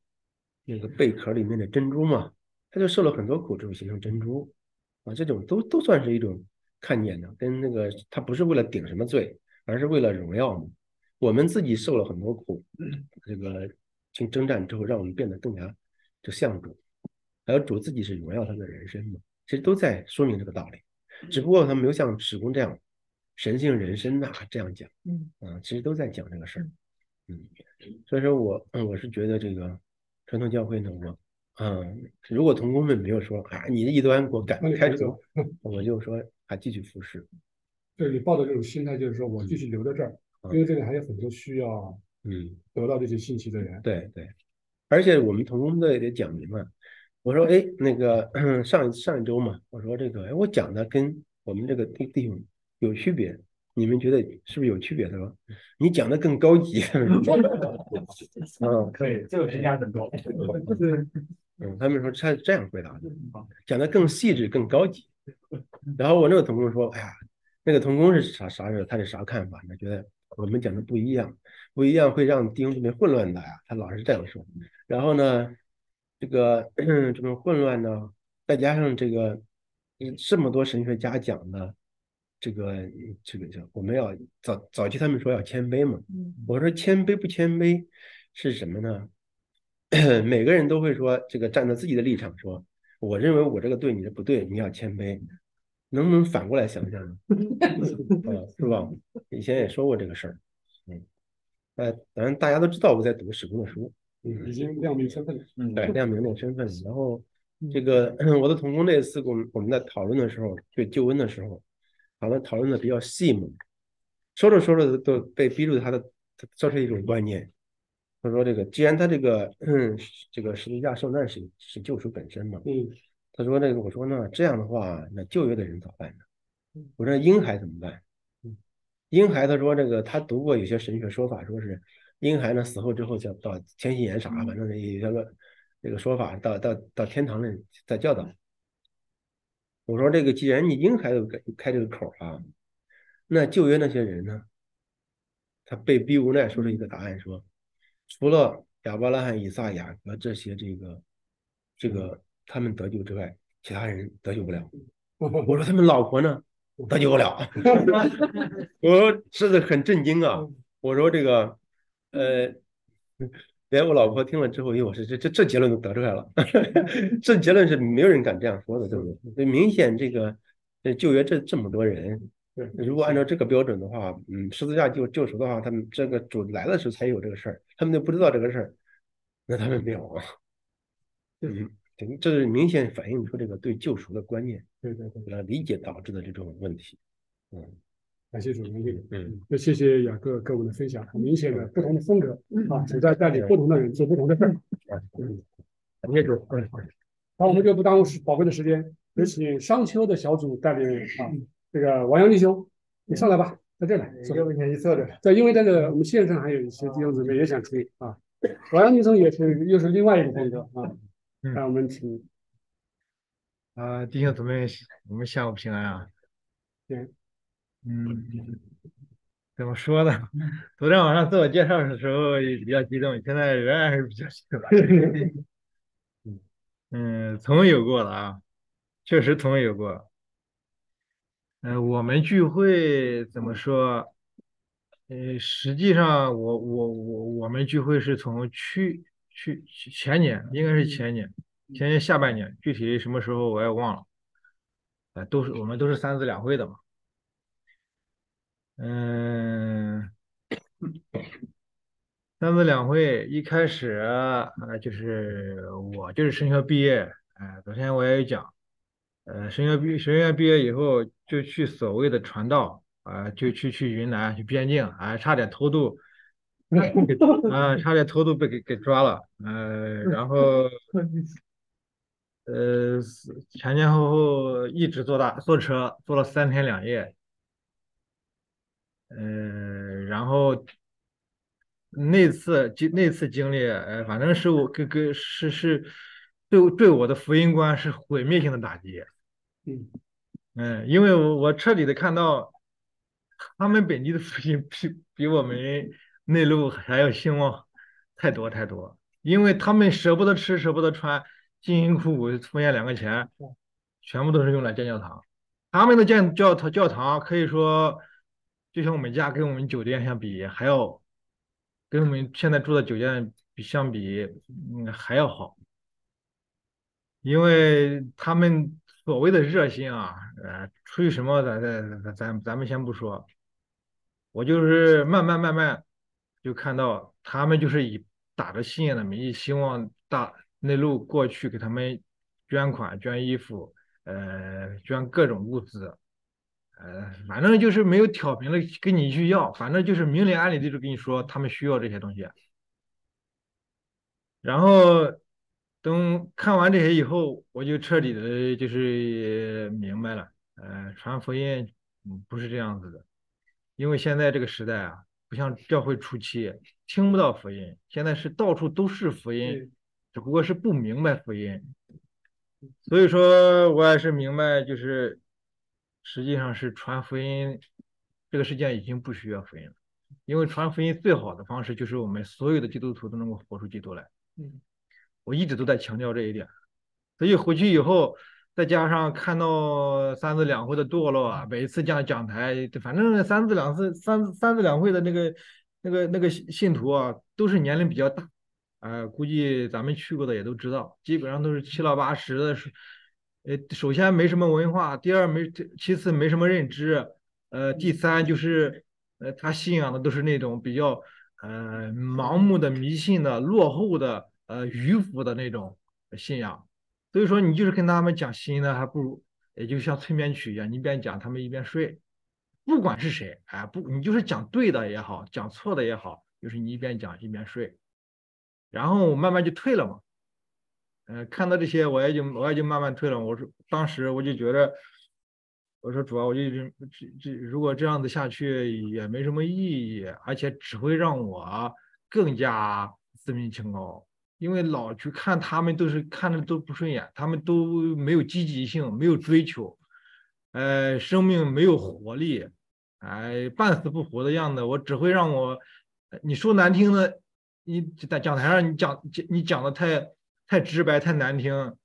那个贝壳里面的珍珠嘛，他就受了很多苦之后形成珍珠，啊，这种都都算是一种看见的，跟那个他不是为了顶什么罪，而是为了荣耀嘛。我们自己受了很多苦，这个去征战之后，让我们变得更加就像主，还有主自己是荣耀他的人生嘛，其实都在说明这个道理，只不过他没有像史公这样神性人生呐这样讲，嗯。啊，其实都在讲这个事儿，嗯，所以说我我是觉得这个传统教会呢，我嗯，如果同工们没有说啊，你的异端给我改开除，我就说还继续服侍，对你抱的这种心态就是说我继续留在这儿。因为这里还有很多需要，嗯，得到这些信息的人。对对，而且我们同工的也讲明白。我说，哎，那个 上上一周嘛，我说这个，哎，我讲的跟我们这个弟弟兄有区别，你们觉得是不是有区别？他说，你讲的更高级。嗯，可以，这个评价很高。嗯，他们说他是这样回答的，讲的更细致、更高级。然后我那个同工说，哎呀，那个同工是啥啥人？他是啥看法？他觉得。我们讲的不一样，不一样会让弟兄姊妹混乱的呀。他老是这样说。然后呢，这个 这种混乱呢，再加上这个这么多神学家讲的这个这个叫我们要早早期他们说要谦卑嘛。我说谦卑不谦卑是什么呢？每个人都会说这个站在自己的立场说，我认为我这个对，你这不对，你要谦卑。能不能反过来想一下呢？是吧？以前也说过这个事儿，嗯，呃，反正大家都知道我在读史工的书，嗯，已经亮明身份了，嗯，对，亮明那个身份。然后这个 我的同工那次，我们我们在讨论的时候，对救恩的时候，讨论讨论的比较细嘛，说着说着都被逼住他的，造成一种观念，他说这个既然他这个嗯，这个十字架受难是是救赎本身嘛，嗯。他说：“那个，我说那这样的话，那旧约的人咋办呢？我说婴孩怎么办？婴孩他说这个他读过有些神学说法，说是婴孩呢死后之后叫到千禧年啥，反正有些个这个说法，到到到天堂里再教导。我说这个既然你婴孩都开开这个口啊，那旧约那些人呢？他被逼无奈说出一个答案，说除了亚伯拉罕、以撒、雅各这些这个这个。”他们得救之外，其他人得救不了。我说他们老婆呢，得救不了。我是的很震惊啊！我说这个，呃，连我老婆听了之后，因为我是这这这结论都得出来了。这结论是没有人敢这样说的，对不对？所以明显这个，呃，救援这这么多人，如果按照这个标准的话，嗯，十字架救救赎的话，他们这个主来的时候才有这个事儿，他们都不知道这个事儿，那他们没有啊。嗯，这这是明显反映出这个对救赎的观念，对对对，来理解导致的这种问题。嗯，感谢主任，嗯，那谢谢雅各各位的分享，很明显的不同的风格啊，主在带领不同的人做不同的事儿。嗯，感谢主，嗯，好，我们就不耽误时宝贵的时间，有请商丘的小组带领啊，这个王阳弟兄，你上来吧，在这来，要不你坐着。对，因为这个我们线上还有一些弟兄姊妹也想听啊，王阳弟兄也是又是另外一个风格啊，让我们请啊，弟兄姊妹，我们下午平安啊。对，嗯，怎么说呢？昨天晚上自我介绍的时候比较激动，现在仍然是比较激动。嗯，从未有过的啊，确实从未有过。嗯，我们聚会怎么说？呃，实际上我我我我们聚会是从去去前年，应该是前年，前年下半年，具体什么时候我也忘了。哎，都是我们都是三资两会的嘛。嗯，三资两会一开始啊，就是我就是升学毕业，哎，昨天我也讲，呃，升学毕神学院毕业以后就去所谓的传道，啊，就去去云南去边境，啊，差点偷渡，啊，差点偷渡被给给抓了，呃，然后，呃，前前后后一直坐大坐车坐了三天两夜。嗯，然后那次经那次经历，呃，反正是我跟跟是是对对我的福音观是毁灭性的打击。嗯嗯，因为我我彻底的看到他们本地的福音比比我们内陆还要兴旺太多太多，因为他们舍不得吃舍不得穿，辛辛苦苦奉献两个钱，全部都是用来建教堂。他们的建教堂教堂可以说。就像我们家跟我们酒店相比，还要跟我们现在住的酒店比相比，嗯，还要好，因为他们所谓的热心啊，呃，出于什么，咱咱咱咱们先不说，我就是慢慢慢慢就看到他们就是以打着信仰的名义，希望大内陆过去给他们捐款、捐衣服，呃，捐各种物资。呃，反正就是没有挑明了跟你去要，反正就是明里暗里的就跟你说他们需要这些东西。然后等看完这些以后，我就彻底的就是明白了，呃，传福音不是这样子的，因为现在这个时代啊，不像教会初期听不到福音，现在是到处都是福音，只不过是不明白福音。所以说我也是明白，就是。实际上是传福音，这个世界已经不需要福音了，因为传福音最好的方式就是我们所有的基督徒都能够活出基督来。嗯，我一直都在强调这一点，所以回去以后，再加上看到三次两会的堕落啊，每一次讲讲台，反正三次两次三三次两会的那个那个那个信徒啊，都是年龄比较大，啊，估计咱们去过的也都知道，基本上都是七老八十的。是。呃，首先没什么文化，第二没，其次没什么认知，呃，第三就是，呃，他信仰的都是那种比较，呃，盲目的、迷信的、落后的、呃，迂腐的那种信仰。所以说，你就是跟他们讲新的，还不如，也就像催眠曲一样，你一边讲，他们一边睡。不管是谁，哎，不，你就是讲对的也好，讲错的也好，就是你一边讲一边睡，然后慢慢就退了嘛。嗯，看到这些，我也就我也就慢慢退了。我说，当时我就觉得，我说主要我就这这如果这样子下去也没什么意义，而且只会让我更加自命清高。因为老去看他们都是看着都不顺眼，他们都没有积极性，没有追求，呃，生命没有活力，哎，半死不活的样子。我只会让我，你说难听的，你在讲台上你讲你讲的太。太直白，太难听。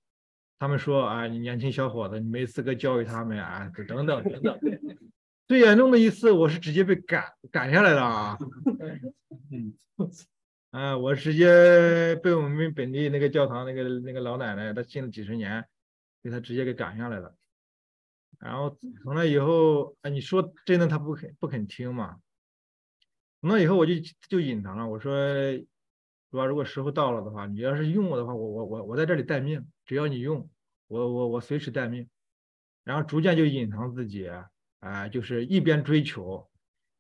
他们说啊，你年轻小伙子，你没资格教育他们啊，等等等等。最严重的一次，我是直接被赶赶下来了啊。啊，我直接被我们本地那个教堂那个那个老奶奶，她信了几十年，被她直接给赶下来了。然后从那以后，啊，你说真的她不肯不肯听嘛？从那以后我就就隐藏了，我说，说如果时候到了的话，你要是用我的话，我我我我在这里待命，只要你用，我我我随时待命。然后逐渐就隐藏自己，啊，就是一边追求，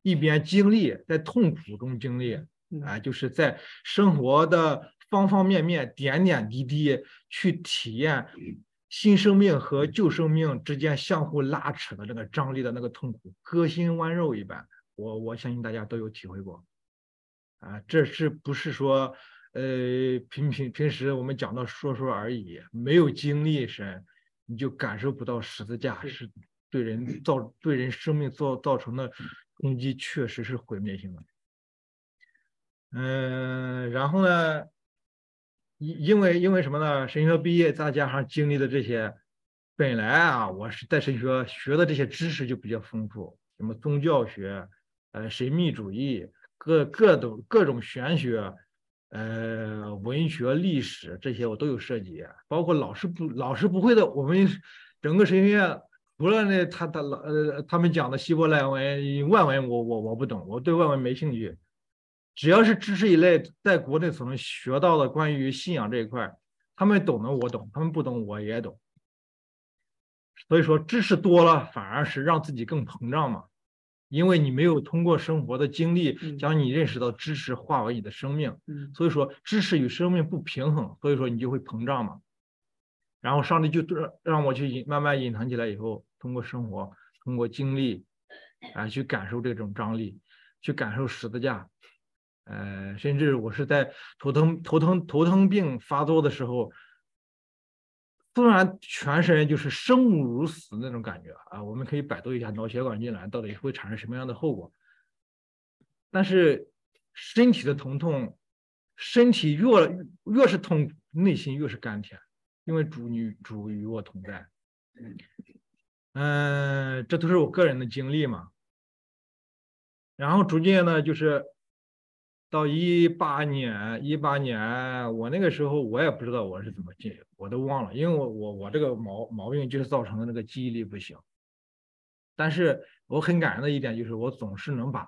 一边经历，在痛苦中经历，啊，就是在生活的方方面面、点点滴滴去体验新生命和旧生命之间相互拉扯的那个张力的那个痛苦，割心剜肉一般。我我相信大家都有体会过，啊，这是不是说，呃，平平平时我们讲到说说而已，没有经历深。你就感受不到十字架是对人造对人生命造造成的冲击，确实是毁灭性的。嗯，然后呢，因因为因为什么呢？神学毕业再加上经历的这些，本来啊，我是在神学学的这些知识就比较丰富，什么宗教学，呃，神秘主义，各各种各种玄学。呃，文学、历史这些我都有涉及，包括老师不老师不会的，我们整个神学院除了那他他老呃他们讲的希伯来文、外文，我我我不懂，我对外文没兴趣。只要是知识一类，在国内所能学到的关于信仰这一块，他们懂的我懂，他们不懂我也懂。所以说，知识多了反而是让自己更膨胀嘛。因为你没有通过生活的经历将你认识到知识化为你的生命，所以说知识与生命不平衡，所以说你就会膨胀嘛。然后上帝就让让我去隐慢慢隐藏起来，以后通过生活，通过经历，啊，去感受这种张力，去感受十字架，呃，甚至我是在头疼头疼头疼病发作的时候。突然，全身就是生不如死那种感觉啊！我们可以百度一下脑血管痉挛到底会产生什么样的后果。但是身体的疼痛，身体越越是痛，内心越是甘甜，因为主女主与我同在。嗯，这都是我个人的经历嘛。然后逐渐呢，就是。到一八年，一八年，我那个时候我也不知道我是怎么进，我都忘了，因为我我我这个毛毛病就是造成的那个记忆力不行。但是我很感恩的一点就是，我总是能把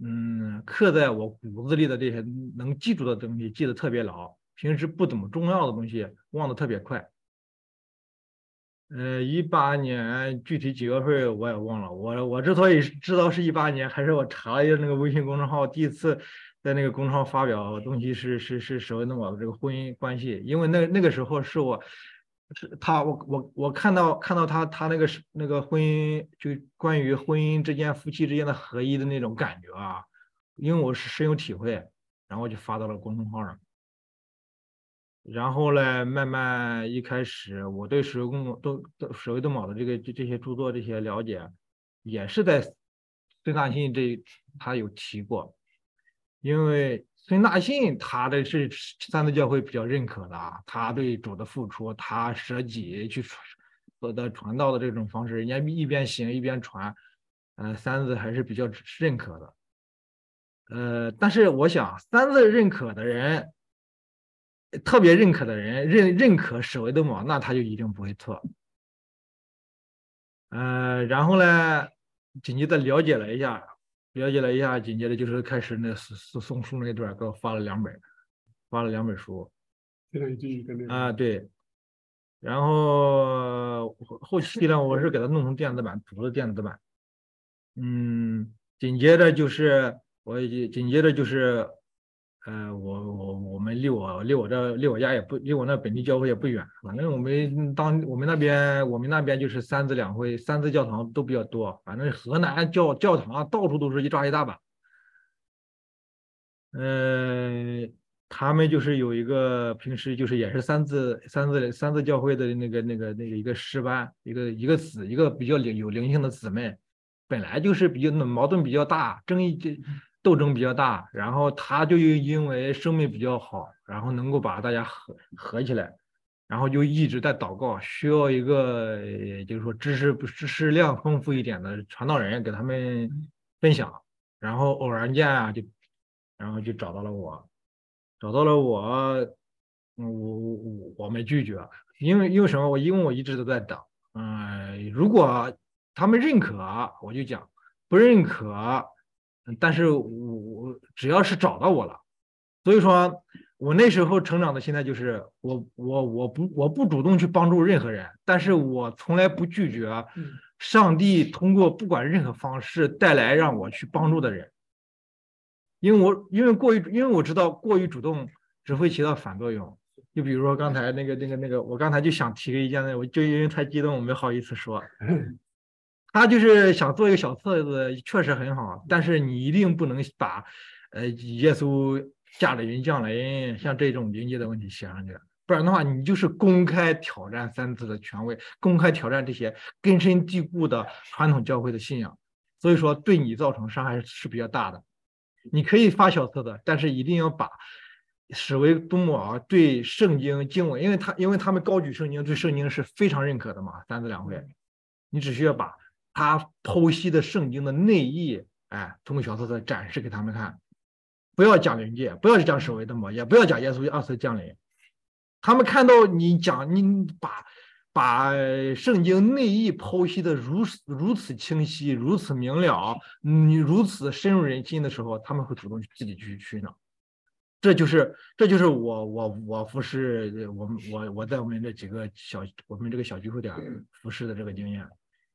嗯刻在我骨子里的这些能记住的东西记得特别牢，平时不怎么重要的东西忘得特别快。呃，一八年具体几月份我也忘了，我我之所以知道是一八年，还是我查了一下那个微信公众号，第一次。在那个公众号发表东西是是是史文东宝的这个婚姻关系，因为那那个时候是我是他我我我看到看到他他那个是那个婚姻就关于婚姻之间夫妻之间的合一的那种感觉啊，因为我是深有体会，然后就发到了公众号上，然后呢，慢慢一开始我对史文东都都史文东宝的这个这这些著作这些了解，也是在孙大信这他有提过。因为孙大信他的是三字教会比较认可的，他对主的付出，他舍己去传的传道的这种方式，人家一边行一边传，呃，三字还是比较认可的。呃，但是我想三字认可的人，特别认可的人认认可史维德姆，那他就一定不会错。呃，然后呢，紧接着了解了一下。了解了一下，紧接着就是开始那送送书那段，给我发了两本，发了两本书。啊，对。然后后期呢，我是给他弄成电子版，读的电子版。嗯，紧接着就是我紧接着就是。呃，我我我们离我离我这离我家也不离我那本地教会也不远，反正我们当我们那边我们那边就是三字两会、三字教堂都比较多，反正河南教教堂到处都是一抓一大把。嗯，他们就是有一个平时就是也是三字三字三字教会的那个那个那个一个师班，一个一个子一个比较灵有灵性的姊妹，本来就是比较矛盾比较大，争议就。斗争比较大，然后他就因为生命比较好，然后能够把大家合合起来，然后就一直在祷告，需要一个就是说知识知识量丰富一点的传道人给他们分享，然后偶然间啊就，然后就找到了我，找到了我，我我我没拒绝，因为因为什么？我因为我一直都在等，嗯，如果他们认可我就讲，不认可，但是我我只要是找到我了，所以说我那时候成长的心态就是我我我不我不主动去帮助任何人，但是我从来不拒绝上帝通过不管任何方式带来让我去帮助的人，因为我因为过于因为我知道过于主动只会起到反作用。就比如说刚才那个那个那个，我刚才就想提个意见呢，我就因为太激动，我没好意思说。他就是想做一个小册子，确实很好，但是你一定不能把，呃，耶稣驾着云降临，像这种灵界的问题写上去，不然的话，你就是公开挑战三字的权威，公开挑战这些根深蒂固的传统教会的信仰，所以说对你造成伤害是比较大的。你可以发小册子，但是一定要把。史维东姆啊，对圣经经文，因为他因为他们高举圣经，对圣经是非常认可的嘛。三字两会，你只需要把他剖析的圣经的内意，哎，通过小册子展示给他们看，不要讲灵界，不要讲所谓的魔，也不要讲耶稣二次降临。他们看到你讲你把把圣经内意剖析的如此如此清晰，如此明了，你如此深入人心的时候，他们会主动自己去去呢。这就是这就是我我我服侍我们我我在我们这几个小我们这个小聚会点服侍的这个经验，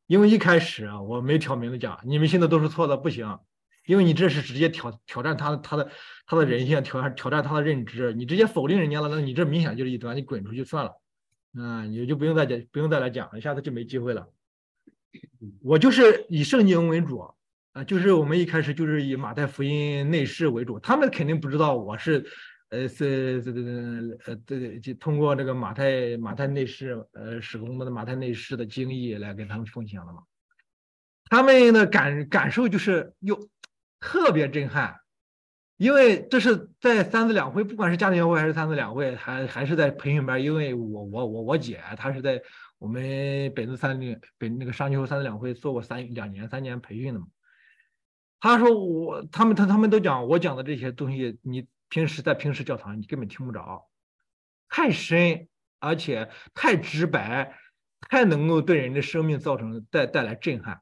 因为一开始啊我没挑明的讲，你们现在都是错的不行，因为你这是直接挑挑战他的他的他的人性，挑战挑战他的认知，你直接否定人家了，那你这明显就是一端，你滚出去算了，啊，你就不用再讲不用再来讲了，下次就没机会了。我就是以圣经为主。啊，就是我们一开始就是以马太福音内饰为主，他们肯定不知道我是，呃，是这这呃这就通过这个马太马太内饰呃使工的马太内饰的经历来给他们分享的嘛。他们的感感受就是又特别震撼，因为这是在三次两会，不管是家庭教会还是三次两会，还还是在培训班，因为我我我我姐她是在我们北子三零北那个商丘三次两会做过三两年三年培训的嘛。他说我他们他他们都讲我讲的这些东西，你平时在平时教堂你根本听不着，太深而且太直白，太能够对人的生命造成带带来震撼，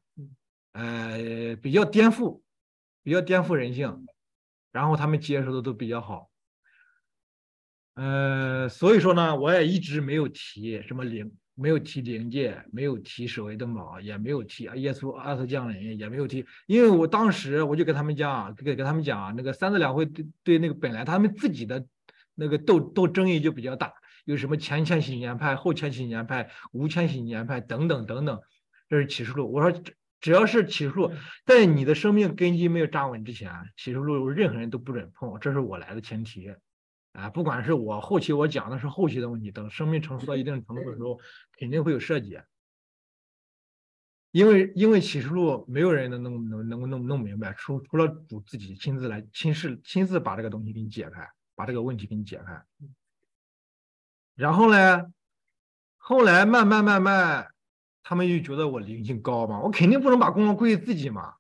呃，比较颠覆，比较颠覆人性，然后他们接受的都比较好，呃，所以说呢，我也一直没有提什么灵。没有提灵界，没有提守卫登堡，也没有提耶稣二次降临，也没有提，因为我当时我就跟他们讲，给跟他们讲，那个三次两会对对那个本来他们自己的那个斗斗争议就比较大，有什么前千禧年派、后千禧年派、无千禧年派等等等等，这是启示录。我说只只要是启示录，在你的生命根基没有扎稳之前，启示录任何人都不准碰，这是我来的前提。啊，不管是我后期我讲的是后期的问题，等生命成熟到一定程度的时候，肯定会有设计。因为因为启示录没有人能弄能能够弄弄明白，除除了主自己亲自来亲自亲自把这个东西给你解开，把这个问题给你解开。然后呢，后来慢慢慢慢，他们又觉得我灵性高嘛，我肯定不能把功劳归于自己嘛，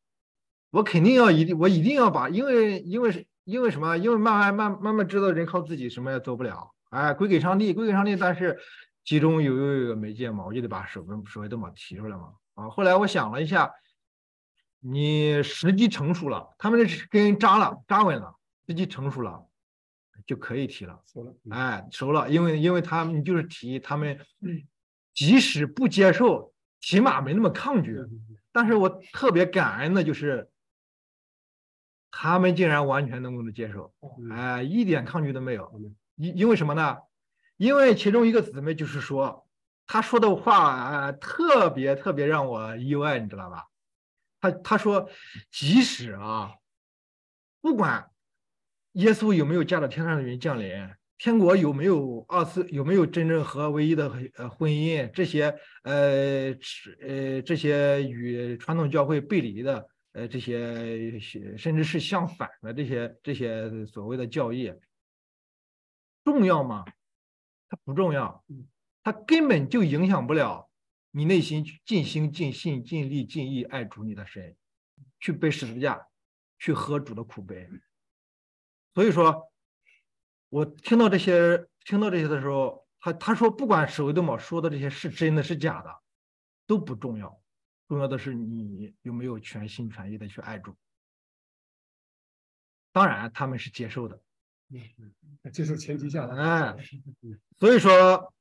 我肯定要一定我一定要把，因为因为是。因为什么？因为慢慢慢慢慢知道人靠自己什么也做不了，哎，归给上帝，归给上帝。但是其中有有一个媒介嘛，我就得把手跟手都嘛提出来嘛。啊，后来我想了一下，你时机成熟了，他们这是根扎了，扎稳了，时机成熟了，就可以提了。熟了，哎，熟了，因为因为他们就是提，他们即使不接受，起码没那么抗拒。但是我特别感恩的就是。他们竟然完全能够接受，哎，一点抗拒都没有。因因为什么呢？因为其中一个姊妹就是说，她说的话啊特别特别让我意外，你知道吧？她她说，即使啊，不管耶稣有没有驾着天上的云降临，天国有没有二次有没有真正和唯一的呃婚姻，这些呃呃这些与传统教会背离的。呃，这些甚至是相反的这些这些所谓的教义，重要吗？它不重要，它根本就影响不了你内心尽心尽性尽力尽意爱主你的神，去背十字架，去喝主的苦杯。所以说，我听到这些听到这些的时候，他他说不管史维德玛说的这些是真的是假的，都不重要。重要的是你有没有全心全意的去爱主。当然，他们是接受的，接受前提下，哎，所以说，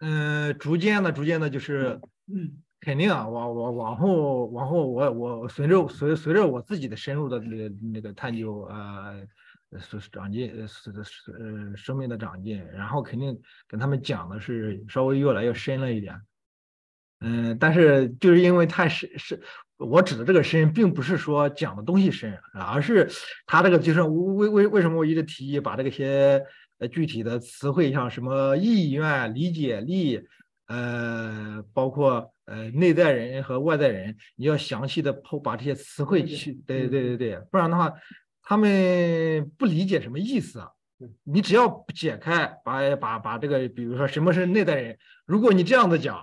嗯，逐渐的，逐渐的，就是肯定啊，往往往后，往后，我我随着随随着我自己的深入的那个那个探究啊。是长进，是是呃生命的长进，然后肯定跟他们讲的是稍微越来越深了一点，嗯，但是就是因为太深是，我指的这个深，并不是说讲的东西深，而是他这个就是为为为什么我一直提议把这个些呃具体的词汇，像什么意愿、理解力，呃，包括呃内在人和外在人，你要详细的剖把这些词汇去，对对对对，不然的话。他们不理解什么意思啊？你只要解开，把把把这个，比如说什么是内在人，如果你这样子讲，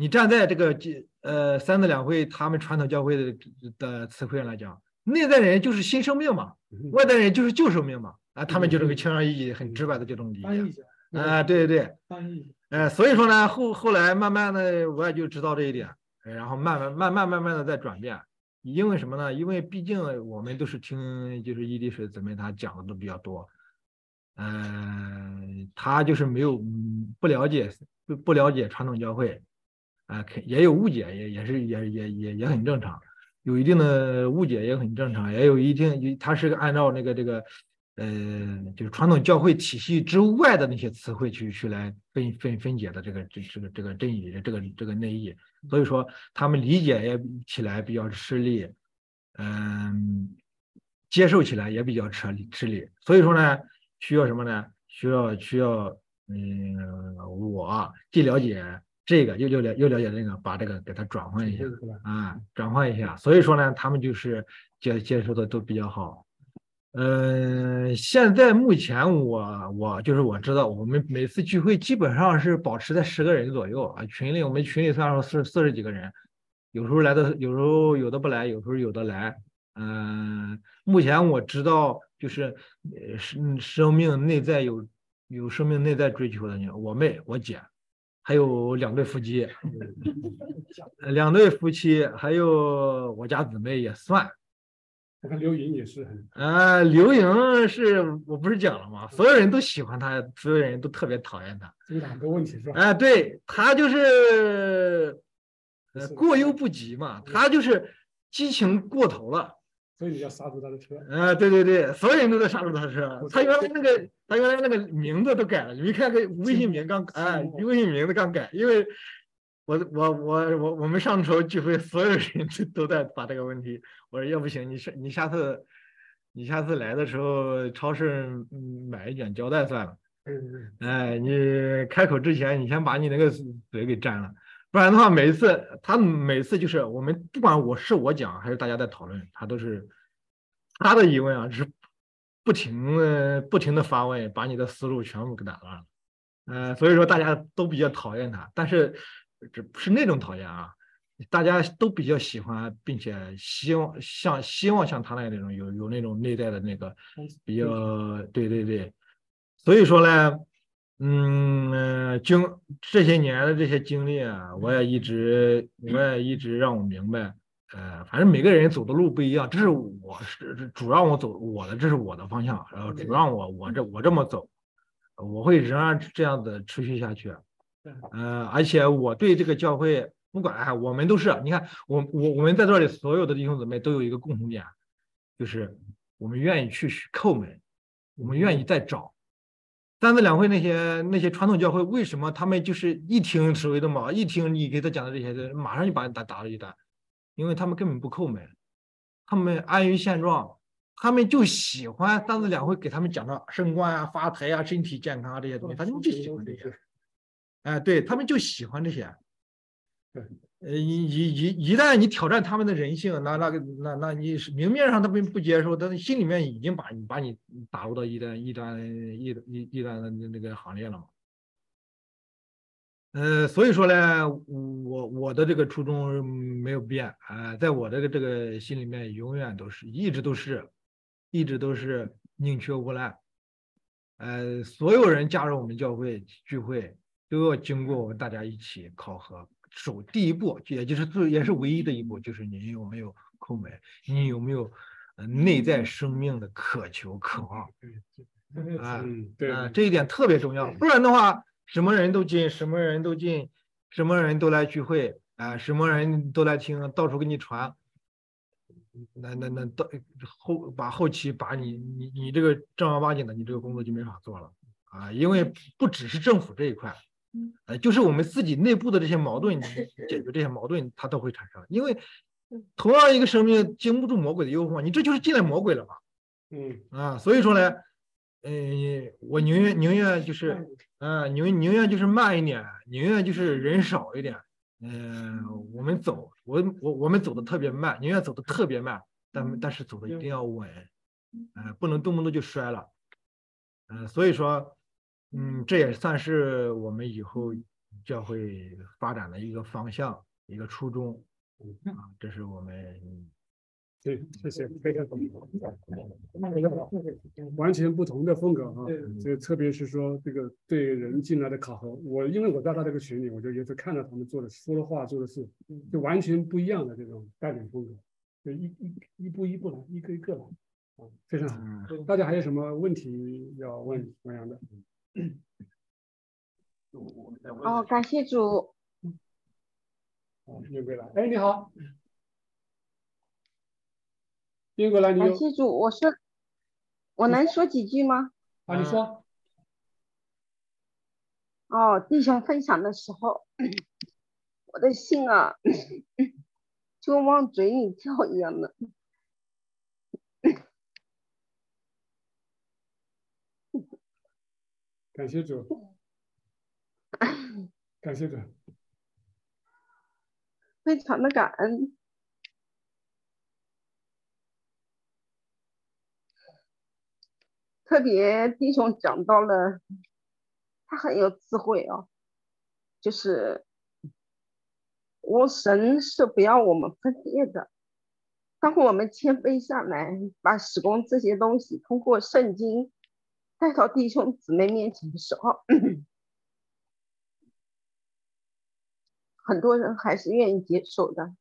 你站在这个呃三字两会他们传统教会的的词汇上来讲，内在人就是新生命嘛，外在人就是旧生命嘛，啊，他们就这个轻而易举、很直白的这种理解。啊，对对对，呃，所以说呢，后后来慢慢的我也就知道这一点，然后慢慢慢慢慢慢的在转变。因为什么呢？因为毕竟我们都是听，就是伊丽水姊妹她讲的都比较多，嗯，她就是没有不了解不不了解传统教会，啊，肯也有误解，也也是也也也也很正常，有一定的误解也很正常，也有一定，他是个按照那个这个。呃，就是传统教会体系之外的那些词汇去去来分分分解的这个这这个这个真理这个这个内意，所以说他们理解也起来比较吃力，嗯，接受起来也比较吃吃力，所以说呢，需要什么呢？需要需要嗯，我既了解这个，又又了又了解那个，把这个给它转换一下啊，转换一下，所以说呢，他们就是接接受的都比较好。嗯，现在目前我我就是我知道，我们每次聚会基本上是保持在十个人左右啊。群里我们群里算上四四十几个人，有时候来的，有时候有的不来，有时候有的来。嗯，目前我知道就是生生命内在有有生命内在追求的人，我妹、我姐，还有两对夫妻，两对夫妻，还有我家姊妹也算。我看刘莹也是很啊，刘莹是我不是讲了吗？所有人都喜欢他，所有人都特别讨厌他。这两个问题是吧？哎，对他就是呃过犹不及嘛，他就是激情过头了，所以你要刹住他的车。啊，对对对，所有人都在刹住他的车。他原来那个他原来那个名字都改了，你没看个微信名刚哎，微信名字刚改，因为。我我我我我们上周聚会，所有人都都在把这个问题。我说要不行，你下你下次你下次来的时候，超市买一卷胶带算了。嗯哎，你开口之前，你先把你那个嘴给粘了，不然的话，每一次他每次就是我们不管我是我讲还是大家在讨论，他都是他的疑问啊，是不停的不停的发问，把你的思路全部给打乱了。嗯，所以说大家都比较讨厌他，但是。这不是那种讨厌啊，大家都比较喜欢，并且希望像希望像他那样那种有有那种内在的那个比较对对对，所以说呢，嗯，经这些年的这些经历啊，我也一直我也一直让我明白，呃，反正每个人走的路不一样，这是我是主让我走我的，这是我的方向，然后主让我我这我这么走，我会仍然这样子持续下去。呃，而且我对这个教会，不管我们都是，你看，我我我们在这里所有的弟兄姊妹都有一个共同点，就是我们愿意去叩门，我们愿意再找。三次两会那些那些传统教会，为什么他们就是一听所谓的嘛，一听你给他讲的这些，马上就把你打打了一单，因为他们根本不叩门，他们安于现状，他们就喜欢三次两会给他们讲的升官啊、发财啊、身体健康啊这些东西，他们就喜欢这些。哎，对他们就喜欢这些，呃，一一一一旦你挑战他们的人性，那那个那那你是明面上他们不接受，但是心里面已经把你把你打入到一端一端一一一端的那个行列了嘛。呃，所以说呢，我我的这个初衷没有变啊，在我这个这个心里面永远都是一直都是，一直都是宁缺毋滥。呃，所有人加入我们教会聚会。都要经过我们大家一起考核，首第一步，也就是最也是唯一的一步，就是你有没有叩门，你有没有呃内在生命的渴求、渴望。啊，对啊，这一点特别重要，不然的话，什么人都进，什么人都进，什么人都来聚会啊，什么人都来听，到处给你传，那那那到后把后期把你你你这个正儿八经的，你这个工作就没法做了。啊，因为不只是政府这一块，呃，就是我们自己内部的这些矛盾，解决这些矛盾，它都会产生，因为同样一个生命经不住魔鬼的诱惑，你这就是进来魔鬼了嘛，嗯。啊，所以说呢。嗯，我宁愿宁愿就是，嗯，宁宁愿就是慢一点，宁愿就是人少一点。嗯，我们走，我我我们走的特别慢，宁愿走的特别慢，但但是走的一定要稳，嗯，不能动不动就摔了。嗯，所以说，嗯，这也算是我们以后教会发展的一个方向，一个初衷。啊，这是我们。对，谢谢，非常同意。完全不同的风格啊，这特别是说这个对人进来的考核，我因为我在他这个群里，我就也是看到他们做的说的话做的事，就完全不一样的这种带领风格，就一一一步一步来，一个一个来，啊，非常好。大家还有什么问题要问王阳的？哦，感谢主。哎，你好。感谢主，我说，我能说几句吗？啊，你说。哦，弟兄分享的时候，我的心啊，就往嘴里跳一样的。感谢主，感谢主，非常的感恩。特别弟兄讲到了，他很有智慧哦，就是我神是不要我们分裂的。当我们谦卑下来，把施工这些东西通过圣经带到弟兄姊妹面前的时候，很多人还是愿意接受的。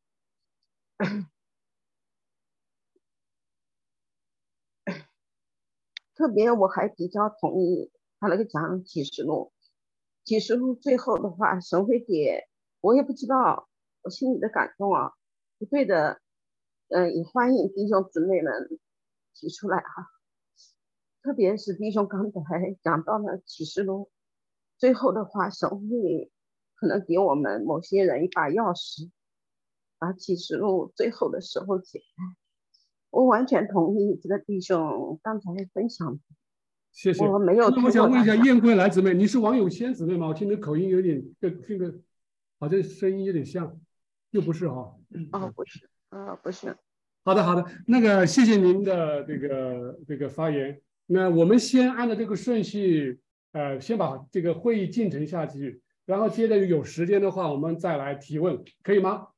特别我还比较同意他那个讲启示录，启示录最后的话，神会给我也不知道，我心里的感动啊，不对的，嗯，也欢迎弟兄姊妹们提出来哈。特别是弟兄刚才 讲到了启示录，最后的话，神会可能给我们某些人一把钥匙，把启示录最后的时候解开。我完全同意这个弟兄刚才分享。谢谢。我没有。那我想问一下燕归来姊妹，你是王永先姊妹吗？我听你口音有点，这这个好像声音有点像，又不是哈。哦，不是，呃，不是。好的，好的。那个，谢谢您的这个这个发言。那我们先按照这个顺序，呃，先把这个会议进程下去，然后接着有时间的话，我们再来提问，可以吗？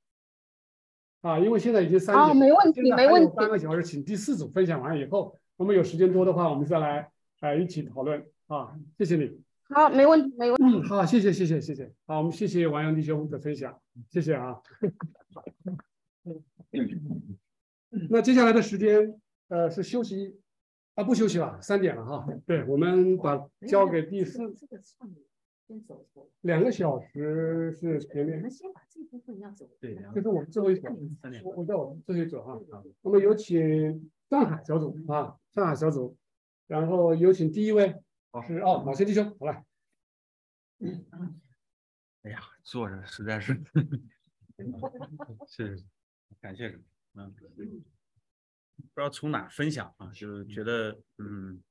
啊，因为现在已经三点，没问题，没问题。半个小时，请第四组分享完以后，我们有时间多的话，我们再来啊一起讨论啊。谢谢你。好，没问题，没问题。嗯，好，谢谢，谢谢，谢谢。好，我们谢谢王阳弟兄的分享，谢谢啊。那接下来的时间，呃，是休息啊，不休息了，三点了哈。对，我们把交给第四。两个小时是前面。我们先把这部分要走。对，就是我们最后一组。我我在我们最后一组哈。那么有请上海小组啊，上海小组，然后有请第一位是哦，马先弟兄，好来。哎呀，坐着实在是 是感谢嗯，不知道从哪分享啊，就是觉得嗯，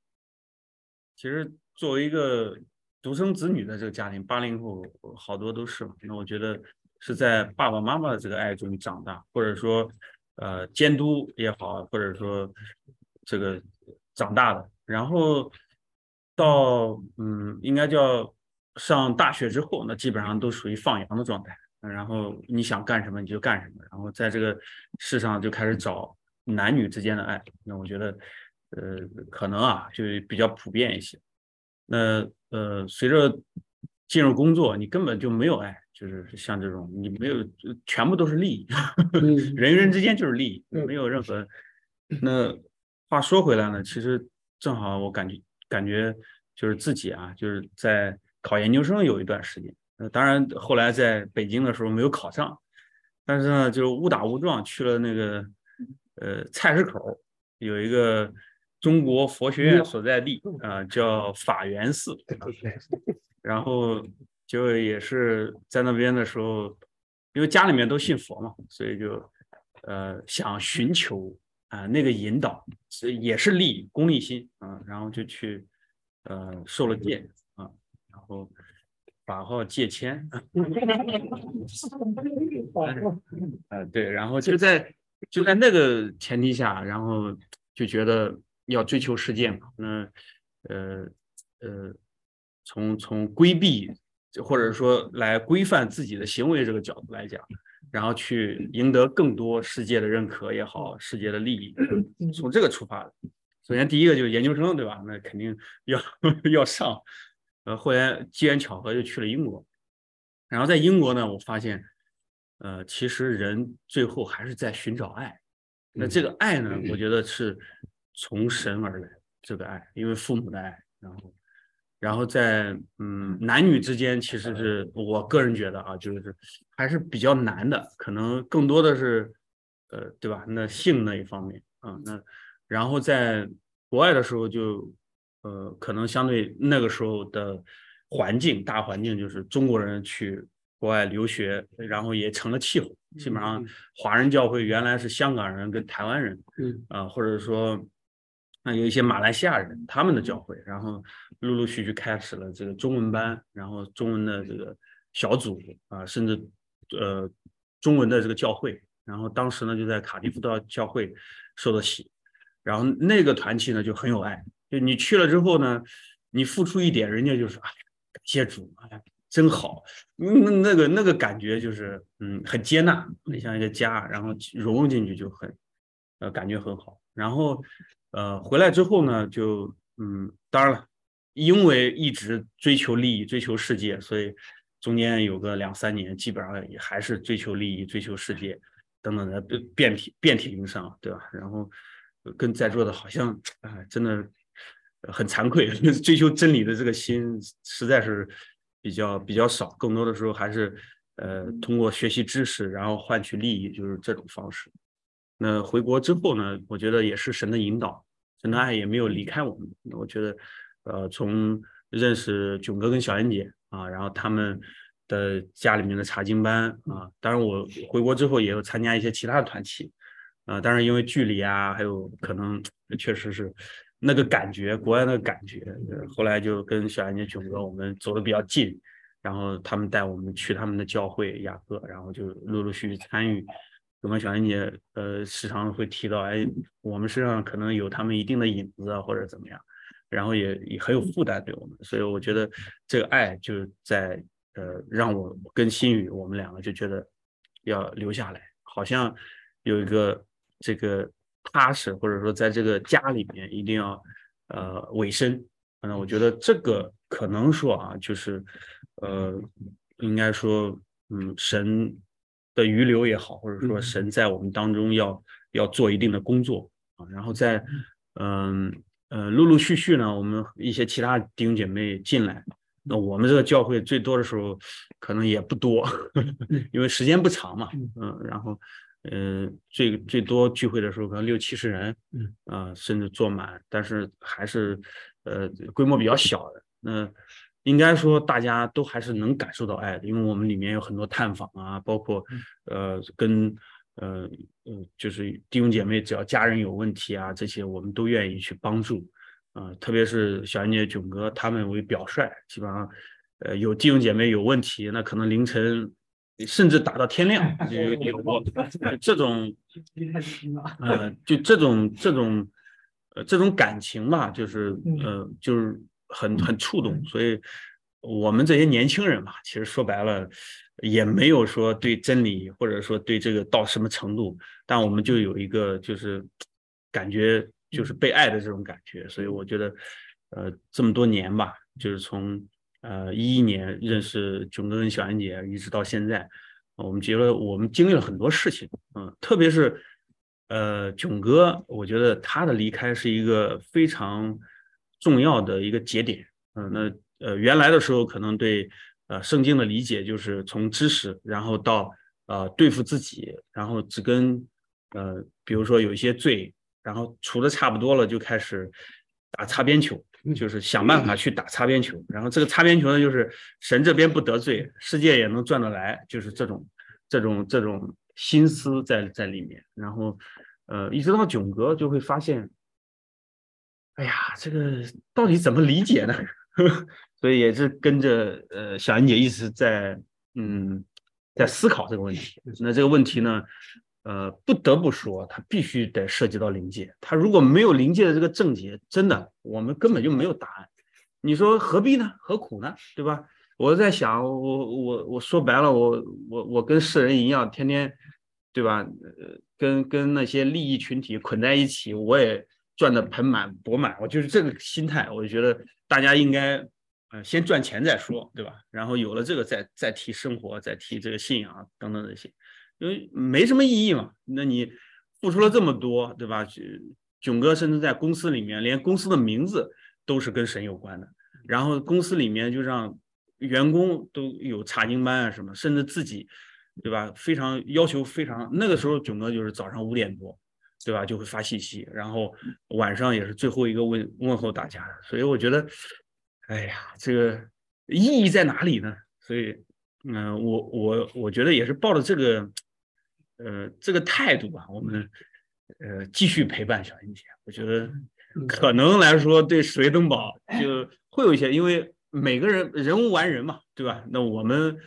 其实作为一个。独生子女的这个家庭，八零后好多都是嘛。那我觉得是在爸爸妈妈的这个爱中长大，或者说，呃，监督也好，或者说这个长大的。然后到嗯，应该叫上大学之后，那基本上都属于放羊的状态。然后你想干什么你就干什么。然后在这个世上就开始找男女之间的爱。那我觉得，呃，可能啊，就比较普遍一些。那呃，随着进入工作，你根本就没有爱，就是像这种你没有，全部都是利益，人与人之间就是利益，没有任何。那话说回来呢，其实正好我感觉感觉就是自己啊，就是在考研究生有一段时间，呃，当然后来在北京的时候没有考上，但是呢，就是误打误撞去了那个呃菜市口有一个中国佛学院所在地啊，叫法源寺。然后就也是在那边的时候，因为家里面都信佛嘛，所以就呃想寻求啊那个引导，也是利功利心啊，然后就去呃受了戒啊，然后法号戒谦，啊 对，然后就在就在那个前提下，然后就觉得要追求世界嘛，那呃呃。从从规避或者说来规范自己的行为这个角度来讲，然后去赢得更多世界的认可也好，世界的利益，从这个出发的。首先第一个就是研究生，对吧？那肯定要 要上。呃，后来机缘巧合就去了英国，然后在英国呢，我发现，呃，其实人最后还是在寻找爱。那这个爱呢，我觉得是从神而来，这个爱，因为父母的爱，然后。然后在嗯男女之间，其实是我个人觉得啊，就是还是比较难的，可能更多的是呃对吧？那性那一方面啊，那然后在国外的时候就呃可能相对那个时候的环境大环境就是中国人去国外留学，然后也成了气候，基本上华人教会原来是香港人跟台湾人，嗯。啊或者说。那有一些马来西亚人，他们的教会，然后陆陆续续开始了这个中文班，然后中文的这个小组啊，甚至呃中文的这个教会，然后当时呢就在卡迪夫道教会受的洗，然后那个团体呢就很有爱，就你去了之后呢，你付出一点，人家就说啊感谢主，哎真好，那那个那个感觉就是嗯很接纳，很像一个家，然后融入进去就很呃感觉很好，然后。呃，回来之后呢，就嗯，当然了，因为一直追求利益、追求世界，所以中间有个两三年，基本上也还是追求利益、追求世界等等的遍体遍体鳞伤，对吧？然后跟在座的好像啊，真的很惭愧，追求真理的这个心实在是比较比较少，更多的时候还是呃通过学习知识，然后换取利益，就是这种方式。那回国之后呢？我觉得也是神的引导，神的爱也没有离开我们。我觉得，呃，从认识囧哥跟小燕姐啊，然后他们的家里面的查经班啊，当然我回国之后也有参加一些其他的团体啊，当然因为距离啊，还有可能确实是那个感觉，国外那个感觉，后来就跟小燕姐、囧哥我们走的比较近，然后他们带我们去他们的教会雅各，然后就陆陆续续参与。我们小燕姐，呃，时常会提到，哎，我们身上可能有他们一定的影子啊，或者怎么样，然后也也很有负担对我们，所以我觉得这个爱就在，呃，让我跟心宇，我们两个就觉得要留下来，好像有一个这个踏实，或者说在这个家里面一定要，呃，委身。嗯，我觉得这个可能说啊，就是，呃，应该说，嗯，神。的余留也好，或者说神在我们当中要要做一定的工作。啊，然后在嗯。呃陆陆续续呢，我们一些其他弟兄姐妹进来，那我们这个教会最多的时候可能也不多，因为时间不长嘛，嗯，然后嗯最最多聚会的时候可能六七十人，嗯啊甚至坐满，但是还是呃规模比较小的那。应该说，大家都还是能感受到爱的，因为我们里面有很多探访啊，包括呃跟呃呃就是弟兄姐妹，只要家人有问题啊，这些我们都愿意去帮助啊。特别是小燕姐、囧哥他们为表率，基本上呃有弟兄姐妹有问题，那可能凌晨甚至打到天亮有有过 这种呃就这种这种呃这种感情吧，就是呃就是。很很触动，所以我们这些年轻人嘛，其实说白了也没有说对真理或者说对这个到什么程度，但我们就有一个就是感觉就是被爱的这种感觉，所以我觉得呃这么多年吧，就是从呃一一年认识囧哥跟小安姐，一直到现在，我们觉得我们经历了很多事情，嗯，特别是呃囧哥，我觉得他的离开是一个非常重要的一个节点，嗯，那呃原来的时候可能对呃圣经的理解就是从知识，然后到呃对付自己，然后只跟呃比如说有一些罪。然后除的差不多了，就开始打擦边球，就是想办法去打擦边球。然后这个擦边球呢，就是神这边不得罪，世界也能转得来，就是这种这种这种心思在在里面。然后呃，一直到囧哥就会发现，哎呀，这个到底怎么理解呢？所以也是跟着呃小安姐一直在嗯在思考这个问题。那这个问题呢？呃，不得不说，它必须得涉及到灵界。它如果没有灵界的这个症结，真的，我们根本就没有答案。你说何必呢？何苦呢？对吧？我在想，我我我说白了，我我我跟世人一样，天天，对吧？呃，跟跟那些利益群体捆在一起，我也赚得盆满钵满。我就是这个心态，我就觉得大家应该，呃，先赚钱再说，对吧？然后有了这个，再再提生活，再提这个信仰等等这些。因为没什么意义嘛，那你付出了这么多，对吧？囧哥甚至在公司里面，连公司的名字都是跟神有关的。然后公司里面就让员工都有查经班啊什么，甚至自己，对吧？非常要求非常。那个时候囧哥就是早上五点多，对吧？就会发信息，然后晚上也是最后一个问问候大家。所以我觉得，哎呀，这个意义在哪里呢？所以，嗯，我我我觉得也是抱着这个。呃，这个态度吧，我们呃继续陪伴小英姐。我觉得可能来说，对水灯堡就会有一些，因为每个人人无完人嘛，对吧？那我们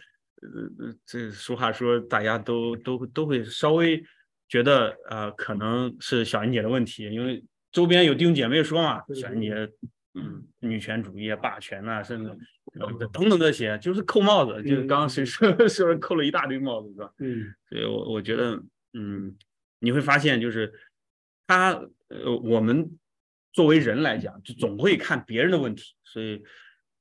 呃这俗话说，大家都都都会稍微觉得呃，可能是小英姐的问题，因为周边有弟兄姐妹说嘛，小英姐嗯。女权主义、霸权呐，甚至。等等这些就是扣帽子，就是刚刚谁说 说扣了一大堆帽子，是吧？嗯，所以我我觉得，嗯，你会发现，就是他呃，我们作为人来讲，就总会看别人的问题，所以，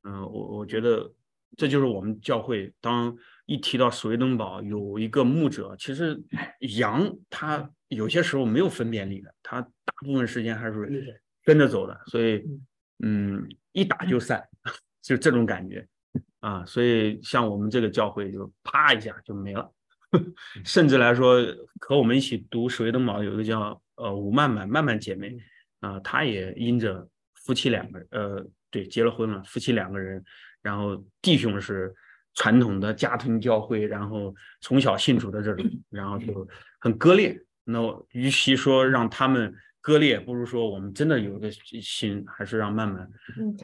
嗯，我我觉得这就是我们教会，当一提到史威登堡有一个牧者，其实羊它有些时候没有分辨力的，它大部分时间还是跟着走的，所以，嗯，一打就散。就这种感觉啊，所以像我们这个教会就啪一下就没了，甚至来说和我们一起读《水的毛》有一个叫呃吴曼曼曼曼姐妹啊，她也因着夫妻两个呃对结了婚了，夫妻两个人，然后弟兄是传统的家庭教会，然后从小信主的这种，然后就很割裂。那与其说让他们割裂，不如说我们真的有一个心，还是让曼曼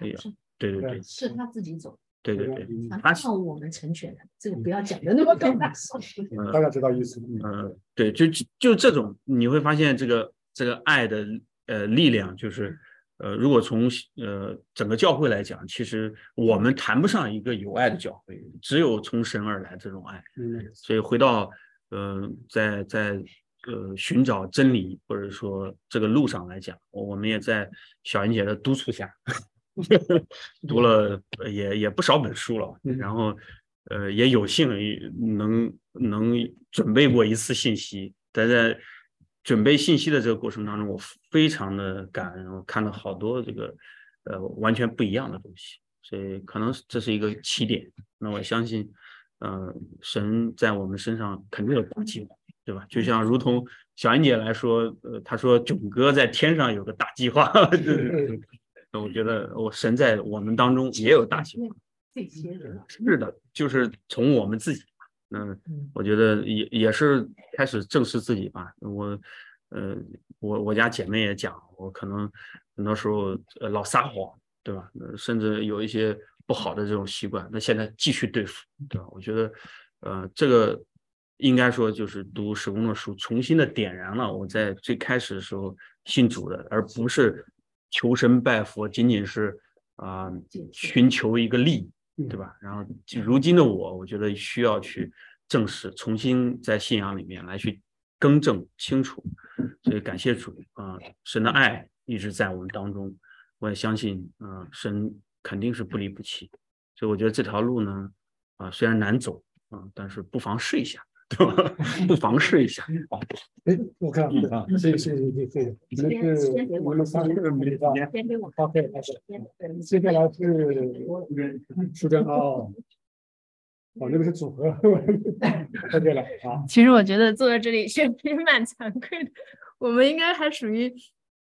哎呀。对对对，是他自己走。对对对，他靠我们成全的，这个不要讲的那么高大上。大概知道意思。嗯，对，就就这种，你会发现这个这个爱的呃力量，就是呃，如果从呃整个教会来讲，其实我们谈不上一个有爱的教会，只有从神而来这种爱。嗯，所以回到呃在在呃寻找真理或者说这个路上来讲，我们也在小英姐的督促下。读了也也不少本书了，然后呃也有幸能能准备过一次信息，但在准备信息的这个过程当中，我非常的感恩，我看到好多这个呃完全不一样的东西，所以可能这是一个起点。那我相信，呃，神在我们身上肯定有大计划，对吧？就像如同小英姐来说，呃，她说囧哥在天上有个大计划。我觉得我神在我们当中也有大计划，这些人是的，就是从我们自己，嗯，我觉得也也是开始正视自己吧。我，呃，我我家姐妹也讲，我可能很多时候呃老撒谎，对吧？甚至有一些不好的这种习惯，那现在继续对付，对吧？我觉得，呃，这个应该说就是读史工的书，重新的点燃了我在最开始的时候信主的，而不是。求神拜佛仅仅是啊寻求一个利益，对吧？然后如今的我，我觉得需要去正视，重新在信仰里面来去更正清楚。所以感谢主啊，神的爱一直在我们当中，我也相信啊，神肯定是不离不弃。所以我觉得这条路呢，啊，虽然难走啊，但是不妨试一下，对吧？不妨试一下。哎，我看啊，谢谢谢谢谢谢，你们是我们三个没发，OK，接下来是苏江哦。哦，那个是组合，太对了啊！其实我觉得坐在这里也也蛮惭愧的，我们应该还属于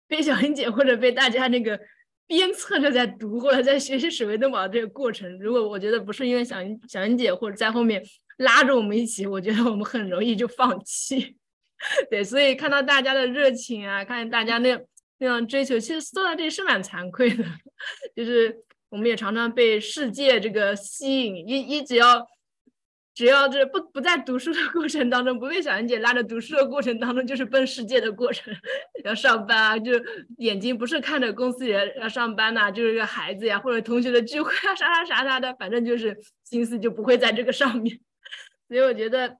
被小英姐或者被大家那个鞭策着在读或者在学习史维登堡这个过程。如果我觉得不是因为小英小英姐或者在后面拉着我们一起，我觉得我们很容易就放弃。对，所以看到大家的热情啊，看大家那那样追求，其实坐在这里是蛮惭愧的。就是我们也常常被世界这个吸引，一一直要。只要这不不在读书的过程当中，不被小妍姐拉着读书的过程当中，就是奔世界的过程。要上班啊，就眼睛不是看着公司人要上班呐，就是个孩子呀，或者同学的聚会啊，啥啥啥啥的，反正就是心思就不会在这个上面。所以我觉得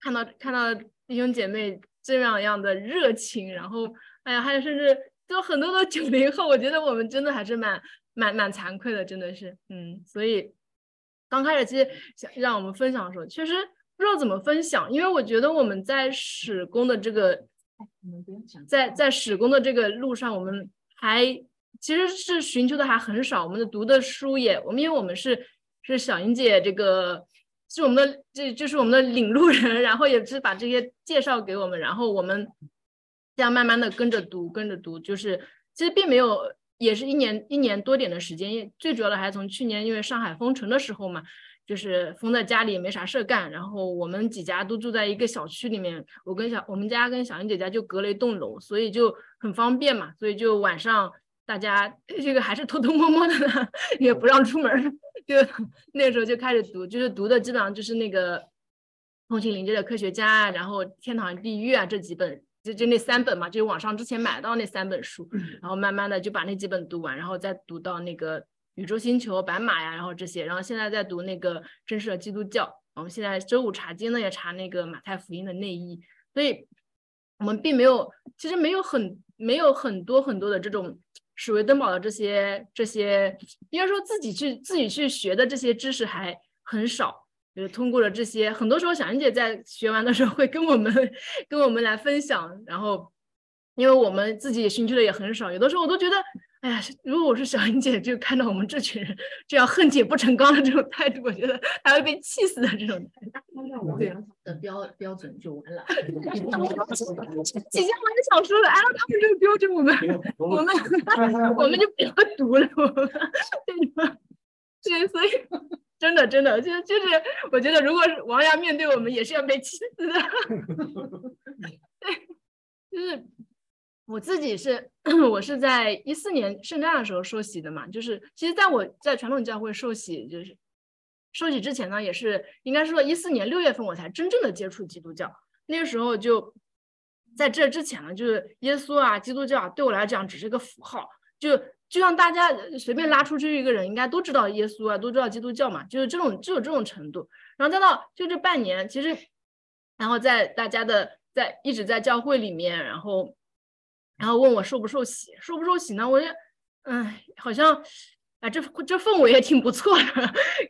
看到看到弟兄姐妹这样样的热情，然后哎呀，还有甚至就很多的九零后，我觉得我们真的还是蛮蛮蛮惭愧的，真的是，嗯，所以。刚开始其实想让我们分享的时候，确实不知道怎么分享，因为我觉得我们在史工的这个，在在史工的这个路上，我们还其实是寻求的还很少。我们的读的书也，我们因为我们是是小英姐这个是我们的这就是我们的领路人，然后也是把这些介绍给我们，然后我们这样慢慢的跟着读，跟着读，就是其实并没有。也是一年一年多点的时间，最主要的还是从去年因为上海封城的时候嘛，就是封在家里也没啥事干，然后我们几家都住在一个小区里面，我跟小我们家跟小英姐家就隔了一栋楼，所以就很方便嘛，所以就晚上大家这个还是偷偷摸摸的呢，也不让出门，就那时候就开始读，就是读的基本上就是那个《通行林界的科学家》，然后《天堂地狱》啊这几本。就就那三本嘛，就是网上之前买到那三本书，然后慢慢的就把那几本读完，然后再读到那个宇宙星球、白马呀，然后这些，然后现在在读那个真实的基督教。我们现在周五查经呢，也查那个马太福音的内衣，所以我们并没有，其实没有很没有很多很多的这种史维登堡的这些这些，应该说自己去自己去学的这些知识还很少。就是通过了这些，很多时候小英姐在学完的时候会跟我们跟我们来分享，然后因为我们自己也寻求的也很少，有的时候我都觉得，哎呀，如果我是小英姐，就看到我们这群人这样恨铁不成钢的这种态度，我觉得还会被气死的这种态度。对的标标准就完了。姐姐我也想说的，按照他们这个标准，我们我们 我们就不要读了，我们对吧？对，所以。真的，真的，就就是，我觉得，如果是王阳面对我们，也是要被气死的。对，就是我自己是，我是在一四年圣诞的时候受洗的嘛。就是，其实在我在传统教会受洗，就是受洗之前呢，也是应该是说一四年六月份我才真正的接触基督教。那个时候就在这之前呢，就是耶稣啊，基督教啊对我来讲只是个符号，就。就像大家随便拉出去一个人，应该都知道耶稣啊，都知道基督教嘛，就是这种，只有这种程度。然后再到就这半年，其实，然后在大家的在一直在教会里面，然后，然后问我受不受洗，受不受洗呢？我就，嗯，好像，啊，这这氛围也挺不错的，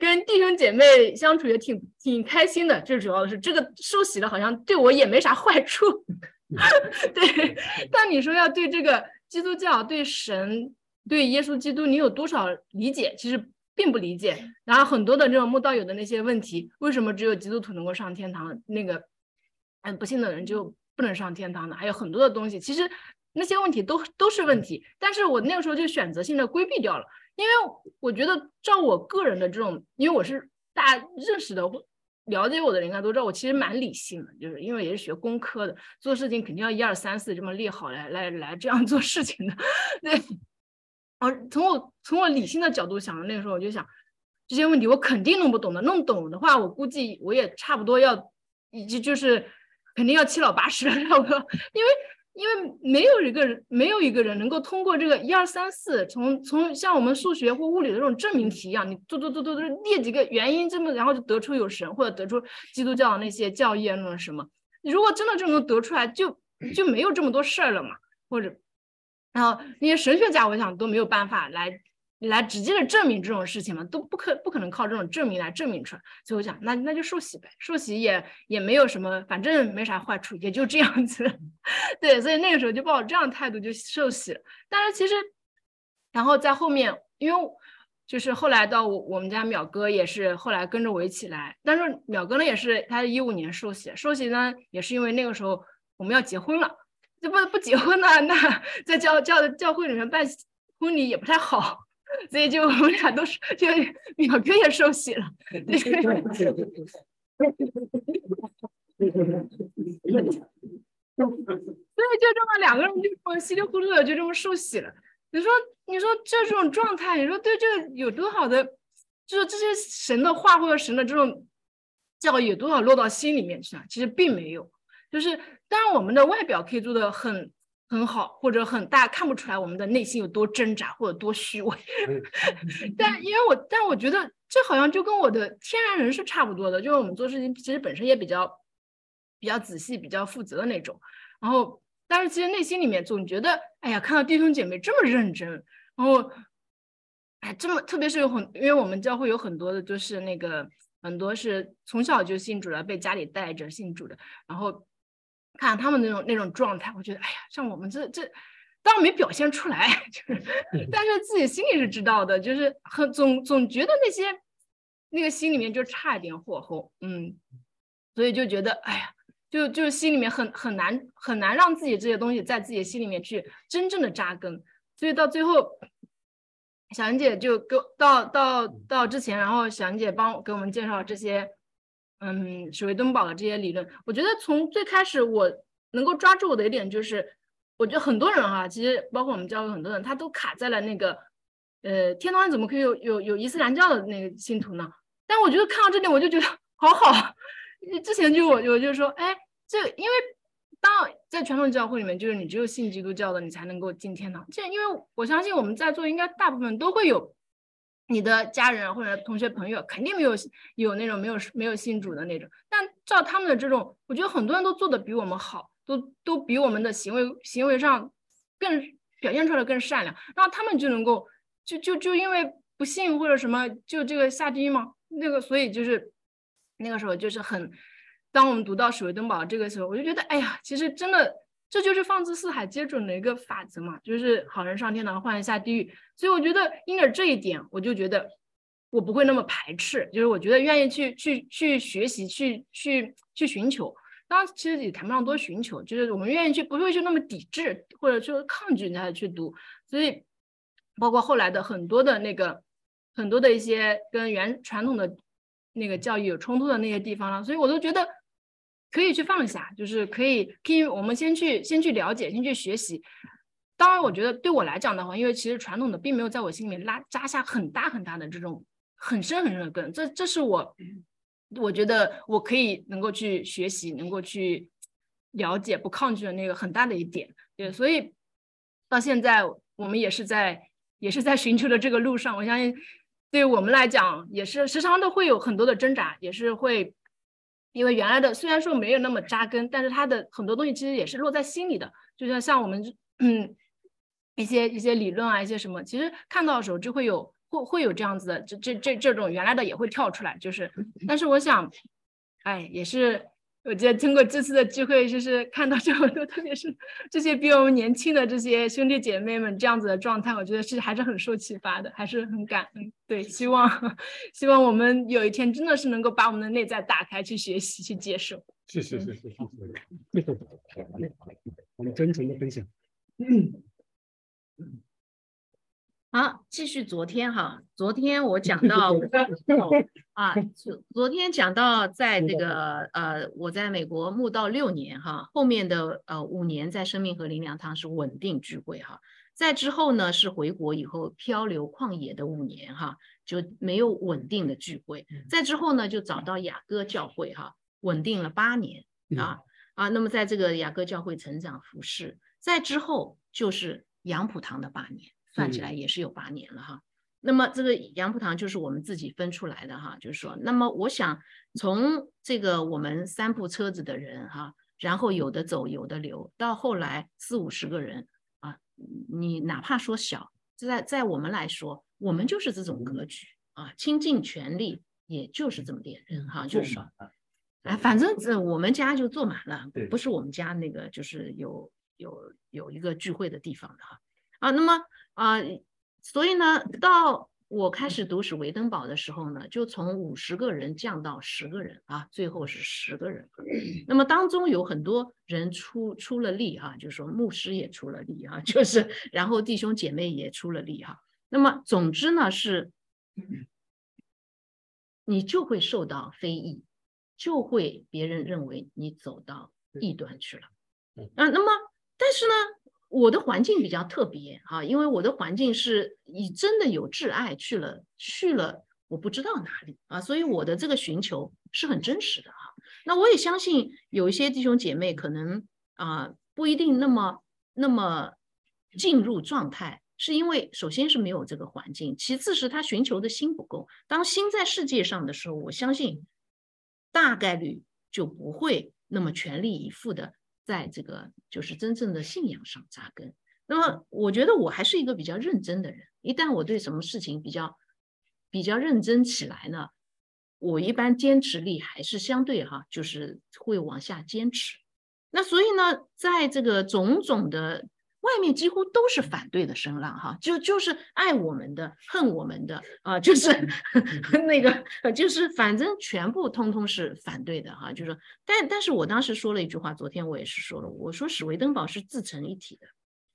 跟弟兄姐妹相处也挺挺开心的。最主要的是，这个受洗的，好像对我也没啥坏处。对，但你说要对这个基督教，对神。对耶稣基督，你有多少理解？其实并不理解。然后很多的这种慕道友的那些问题，为什么只有基督徒能够上天堂？那个，嗯，不信的人就不能上天堂的？还有很多的东西，其实那些问题都都是问题。但是我那个时候就选择性的规避掉了，因为我觉得照我个人的这种，因为我是大家认识的、了解我的人应该都知道，我其实蛮理性的，就是因为也是学工科的，做事情肯定要一二三四这么列好来来来这样做事情的，对。啊，从我从我理性的角度想那个时候，我就想这些问题我肯定弄不懂的，弄懂的话，我估计我也差不多要，以及就是肯定要七老八十了，差不多。因为因为没有一个人没有一个人能够通过这个一二三四，从从像我们数学或物理的这种证明题一样，你嘟嘟嘟嘟嘟列几个原因，这么然后就得出有神或者得出基督教的那些教义那种什么。如果真的就能得出来，就就没有这么多事儿了嘛，或者。然后那些神学家，我想都没有办法来来直接的证明这种事情嘛，都不可不可能靠这种证明来证明出来。所以我讲，那那就受洗呗，受洗也也没有什么，反正没啥坏处，也就这样子。对，所以那个时候就抱着这样的态度就受洗了。但是其实，然后在后面，因为就是后来到我我们家淼哥也是后来跟着我一起来，但是淼哥呢也是他一五年受洗，受洗呢也是因为那个时候我们要结婚了，这不不结婚呢，那 在教教教会里面办婚礼也不太好。所以就我们俩都是，就 表哥也受洗了，对，所以就这么两个人就这么稀里糊涂的就这么受洗了。你说，你说这种状态，你说对这个有多好的，就是这些神的话或者神的这种教育有多少落到心里面去啊？其实并没有，就是当然我们的外表可以做的很。很好，或者很大，看不出来我们的内心有多挣扎或者多虚伪。但因为我，但我觉得这好像就跟我的天然人是差不多的，就是我们做事情其实本身也比较比较仔细、比较负责的那种。然后，但是其实内心里面总觉得，哎呀，看到弟兄姐妹这么认真，然后，哎，这么特别是有很，因为我们教会有很多的，就是那个很多是从小就信主了，被家里带着信主的，然后。看他们那种那种状态，我觉得，哎呀，像我们这这，当然没表现出来，就是，但是自己心里是知道的，就是很总总觉得那些那个心里面就差一点火候，嗯，所以就觉得，哎呀，就就是心里面很很难很难让自己这些东西在自己心里面去真正的扎根，所以到最后，小莹姐就给到到到之前，然后小莹姐帮给我们介绍这些。嗯，水位登堡的这些理论，我觉得从最开始我能够抓住我的一点就是，我觉得很多人哈，其实包括我们教会很多人，他都卡在了那个，呃，天堂怎么可以有有有伊斯兰教的那个信徒呢？但我觉得看到这点，我就觉得好好。之前就我我就说，哎，这因为当在传统教会里面，就是你只有信基督教的，你才能够进天堂。这因为我相信我们在座应该大部分都会有。你的家人或者同学朋友肯定没有有那种没有没有信主的那种，但照他们的这种，我觉得很多人都做的比我们好，都都比我们的行为行为上更表现出来更善良，然后他们就能够就就就因为不信或者什么就这个下地狱吗？那个所以就是那个时候就是很，当我们读到水位登堡这个时候，我就觉得哎呀，其实真的。这就是放之四海皆准的一个法则嘛，就是好人上天堂，坏人下地狱。所以我觉得，因着这一点，我就觉得我不会那么排斥，就是我觉得愿意去去去学习，去去去寻求。当然，其实也谈不上多寻求，就是我们愿意去，不会去那么抵制或者说抗拒人家去读。所以，包括后来的很多的那个很多的一些跟原传统的那个教育有冲突的那些地方了，所以我都觉得。可以去放下，就是可以，可以我们先去先去了解，先去学习。当然，我觉得对我来讲的话，因为其实传统的并没有在我心里面拉扎下很大很大的这种很深很深的根，这这是我我觉得我可以能够去学习，能够去了解，不抗拒的那个很大的一点。对，所以到现在我们也是在也是在寻求的这个路上。我相信，对于我们来讲，也是时常都会有很多的挣扎，也是会。因为原来的虽然说没有那么扎根，但是它的很多东西其实也是落在心里的。就像像我们嗯一些一些理论啊，一些什么，其实看到的时候就会有会会有这样子的，这这这这种原来的也会跳出来。就是，但是我想，哎，也是。我觉得通过这次的聚会，就是看到这么多，特别是这些比我们年轻的这些兄弟姐妹们这样子的状态，我觉得是还是很受启发的，还是很感恩。对，希望 希望我们有一天真的是能够把我们的内在打开，去学习，去接受。谢谢，谢谢，谢谢。我们真诚的分享。好，继续昨天哈，昨天我讲 到 啊，昨昨天讲到在这个呃，我在美国慕道六年哈，后面的呃五年在生命和灵粮堂是稳定聚会哈，在之后呢是回国以后漂流旷野的五年哈，就没有稳定的聚会，在之后呢就找到雅各教会哈，稳定了八年啊啊，那么在这个雅各教会成长服侍，在之后就是杨浦堂的八年。算起来也是有八年了哈，那么这个杨浦堂就是我们自己分出来的哈，就是说，那么我想从这个我们三部车子的人哈，然后有的走有的留，到后来四五十个人啊，你哪怕说小，在在我们来说，我们就是这种格局啊，倾尽全力，也就是这么点人哈，就是说，哎，反正这我们家就坐满了，不是我们家那个就是有有有一个聚会的地方的哈。啊，那么啊，所以呢，到。我开始读史维登堡的时候呢，就从五十个人降到十个人啊，最后是十个人。那么当中有很多人出出了力哈，就是说牧师也出了力哈，就是然后弟兄姐妹也出了力哈。那么总之呢是，你就会受到非议，就会别人认为你走到异端去了。啊，那么但是呢？我的环境比较特别哈，因为我的环境是以真的有挚爱去了去了，我不知道哪里啊，所以我的这个寻求是很真实的哈。那我也相信有一些弟兄姐妹可能啊不一定那么那么进入状态，是因为首先是没有这个环境，其次是他寻求的心不够。当心在世界上的时候，我相信大概率就不会那么全力以赴的。在这个就是真正的信仰上扎根。那么，我觉得我还是一个比较认真的人。一旦我对什么事情比较比较认真起来呢，我一般坚持力还是相对哈，就是会往下坚持。那所以呢，在这个种种的。外面几乎都是反对的声浪，哈，就就是爱我们的，恨我们的，啊，就是 那个，就是反正全部通通是反对的，哈，就是说，但但是我当时说了一句话，昨天我也是说了，我说史维登堡是自成一体的，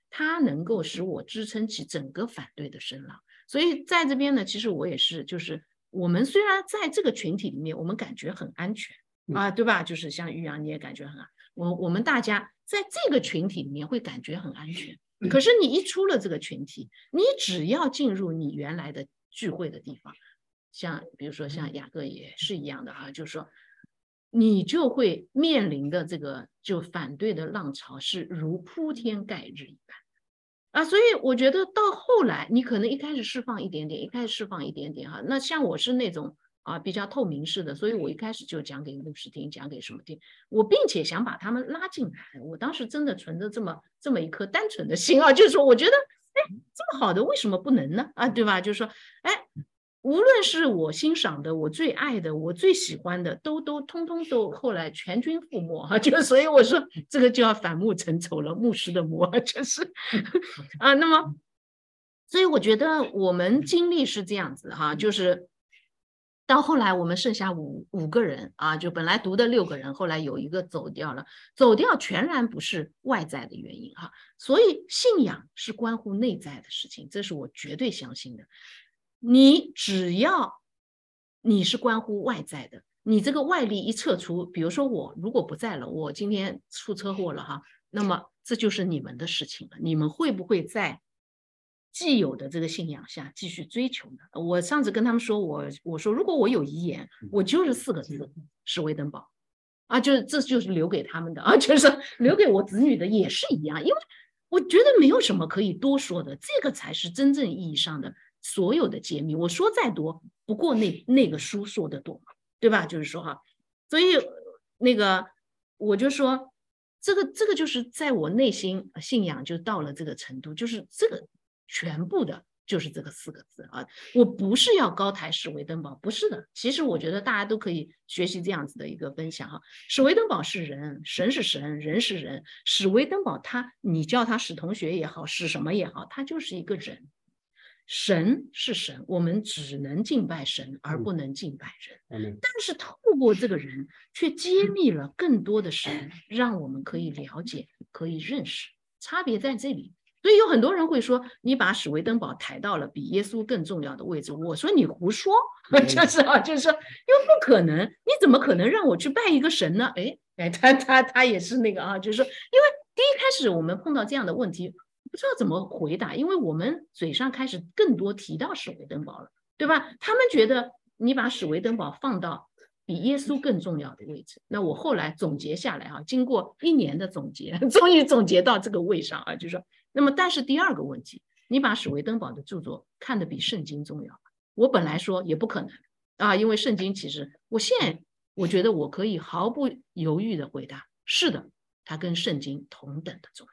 它能够使我支撑起整个反对的声浪，所以在这边呢，其实我也是，就是我们虽然在这个群体里面，我们感觉很安全啊，对吧？就是像玉阳你也感觉很安，我我们大家。在这个群体里面会感觉很安全，可是你一出了这个群体，你只要进入你原来的聚会的地方，像比如说像雅各也是一样的哈，就是说你就会面临的这个就反对的浪潮是如铺天盖日一般。啊，所以我觉得到后来你可能一开始释放一点点，一开始释放一点点哈，那像我是那种。啊，比较透明式的，所以我一开始就讲给牧师听，讲给什么听，我并且想把他们拉进来。我当时真的存着这么这么一颗单纯的心啊，就是说，我觉得，哎，这么好的为什么不能呢？啊，对吧？就是说，哎，无论是我欣赏的、我最爱的、我最喜欢的，都都通通都后来全军覆没啊。就所以我说，这个就要反目成仇了，牧师的魔就是 啊。那么，所以我觉得我们经历是这样子哈，就是。到后来，我们剩下五五个人啊，就本来读的六个人，后来有一个走掉了。走掉全然不是外在的原因哈，所以信仰是关乎内在的事情，这是我绝对相信的。你只要你是关乎外在的，你这个外力一撤除，比如说我如果不在了，我今天出车祸了哈，那么这就是你们的事情了，你们会不会在？既有的这个信仰下继续追求的，我上次跟他们说，我我说如果我有遗言，我就是四个字：是维登堡啊，就是这就是留给他们的啊，就是留给我子女的也是一样，因为我觉得没有什么可以多说的，这个才是真正意义上的所有的揭秘。我说再多，不过那那个书说的多，对吧？就是说哈，所以那个我就说，这个这个就是在我内心信仰就到了这个程度，就是这个。全部的就是这个四个字啊！我不是要高抬史维登堡，不是的。其实我觉得大家都可以学习这样子的一个分享哈。史维登堡是人，神是神，人是人。史维登堡他，你叫他史同学也好，史什么也好，他就是一个人。神是神，我们只能敬拜神，而不能敬拜人。但是透过这个人，却揭秘了更多的神，让我们可以了解，可以认识。差别在这里。所以有很多人会说，你把史维登堡抬到了比耶稣更重要的位置。我说你胡说，就是啊，就是说，因为不可能，你怎么可能让我去拜一个神呢？哎哎，他他他也是那个啊，就是说，因为第一开始我们碰到这样的问题，不知道怎么回答，因为我们嘴上开始更多提到史维登堡了，对吧？他们觉得你把史维登堡放到比耶稣更重要的位置。那我后来总结下来啊，经过一年的总结，终于总结到这个位上啊，就是说。那么，但是第二个问题，你把史维登堡的著作看得比圣经重要？我本来说也不可能啊，因为圣经其实，我现在我觉得我可以毫不犹豫的回答：是的，它跟圣经同等的重要。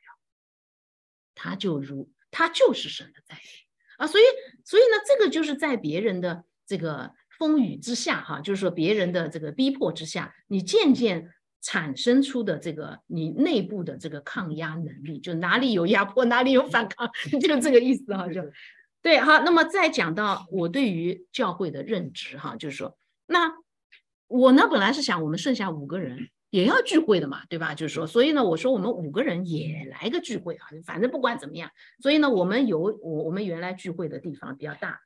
它就如它就是神的载体，啊，所以所以呢，这个就是在别人的这个风雨之下哈，就是说别人的这个逼迫之下，你渐渐产生出的这个你内部的这个抗压能力，就哪里有压迫哪里有反抗，就这个意思哈，就对哈。那么再讲到我对于教会的认知哈，就是说那我呢本来是想我们剩下五个人。也要聚会的嘛，对吧？就是说，所以呢，我说我们五个人也来个聚会啊，反正不管怎么样，所以呢，我们有我我们原来聚会的地方比较大，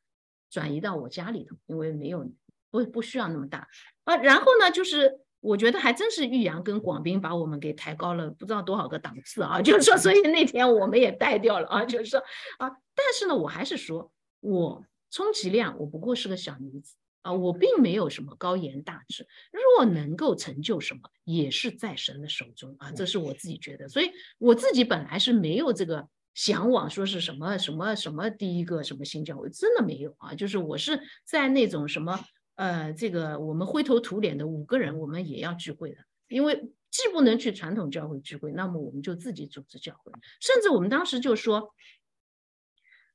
转移到我家里头，因为没有不不需要那么大啊。然后呢，就是我觉得还真是玉阳跟广斌把我们给抬高了不知道多少个档次啊，就是说，所以那天我们也带掉了啊，就是说啊，但是呢，我还是说我充其量我不过是个小女子。啊，我并没有什么高言大志，若能够成就什么，也是在神的手中啊，这是我自己觉得。所以我自己本来是没有这个向往，说是什么什么什么第一个什么新教会，真的没有啊。就是我是在那种什么呃，这个我们灰头土脸的五个人，我们也要聚会的，因为既不能去传统教会聚会，那么我们就自己组织教会，甚至我们当时就说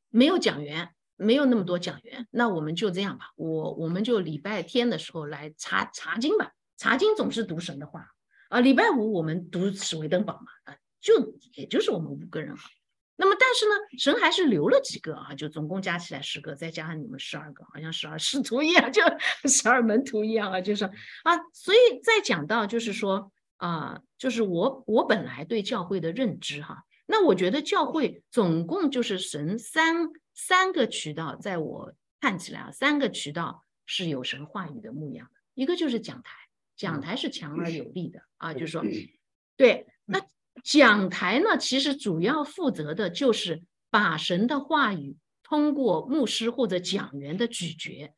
没有讲员。没有那么多讲员，那我们就这样吧。我我们就礼拜天的时候来查查经吧。查经总是读神的话啊。礼拜五我们读史维登堡嘛啊，就也就是我们五个人哈。那么但是呢，神还是留了几个啊，就总共加起来十个，再加上你们十二个，好像十二使徒一样，就 十二门徒一样啊，就是啊。所以再讲到就是说啊，就是我我本来对教会的认知哈，那我觉得教会总共就是神三。三个渠道，在我看起来啊，三个渠道是有神话语的牧养的。一个就是讲台，讲台是强而有力的啊，就是说，对，那讲台呢，其实主要负责的就是把神的话语通过牧师或者讲员的咀嚼，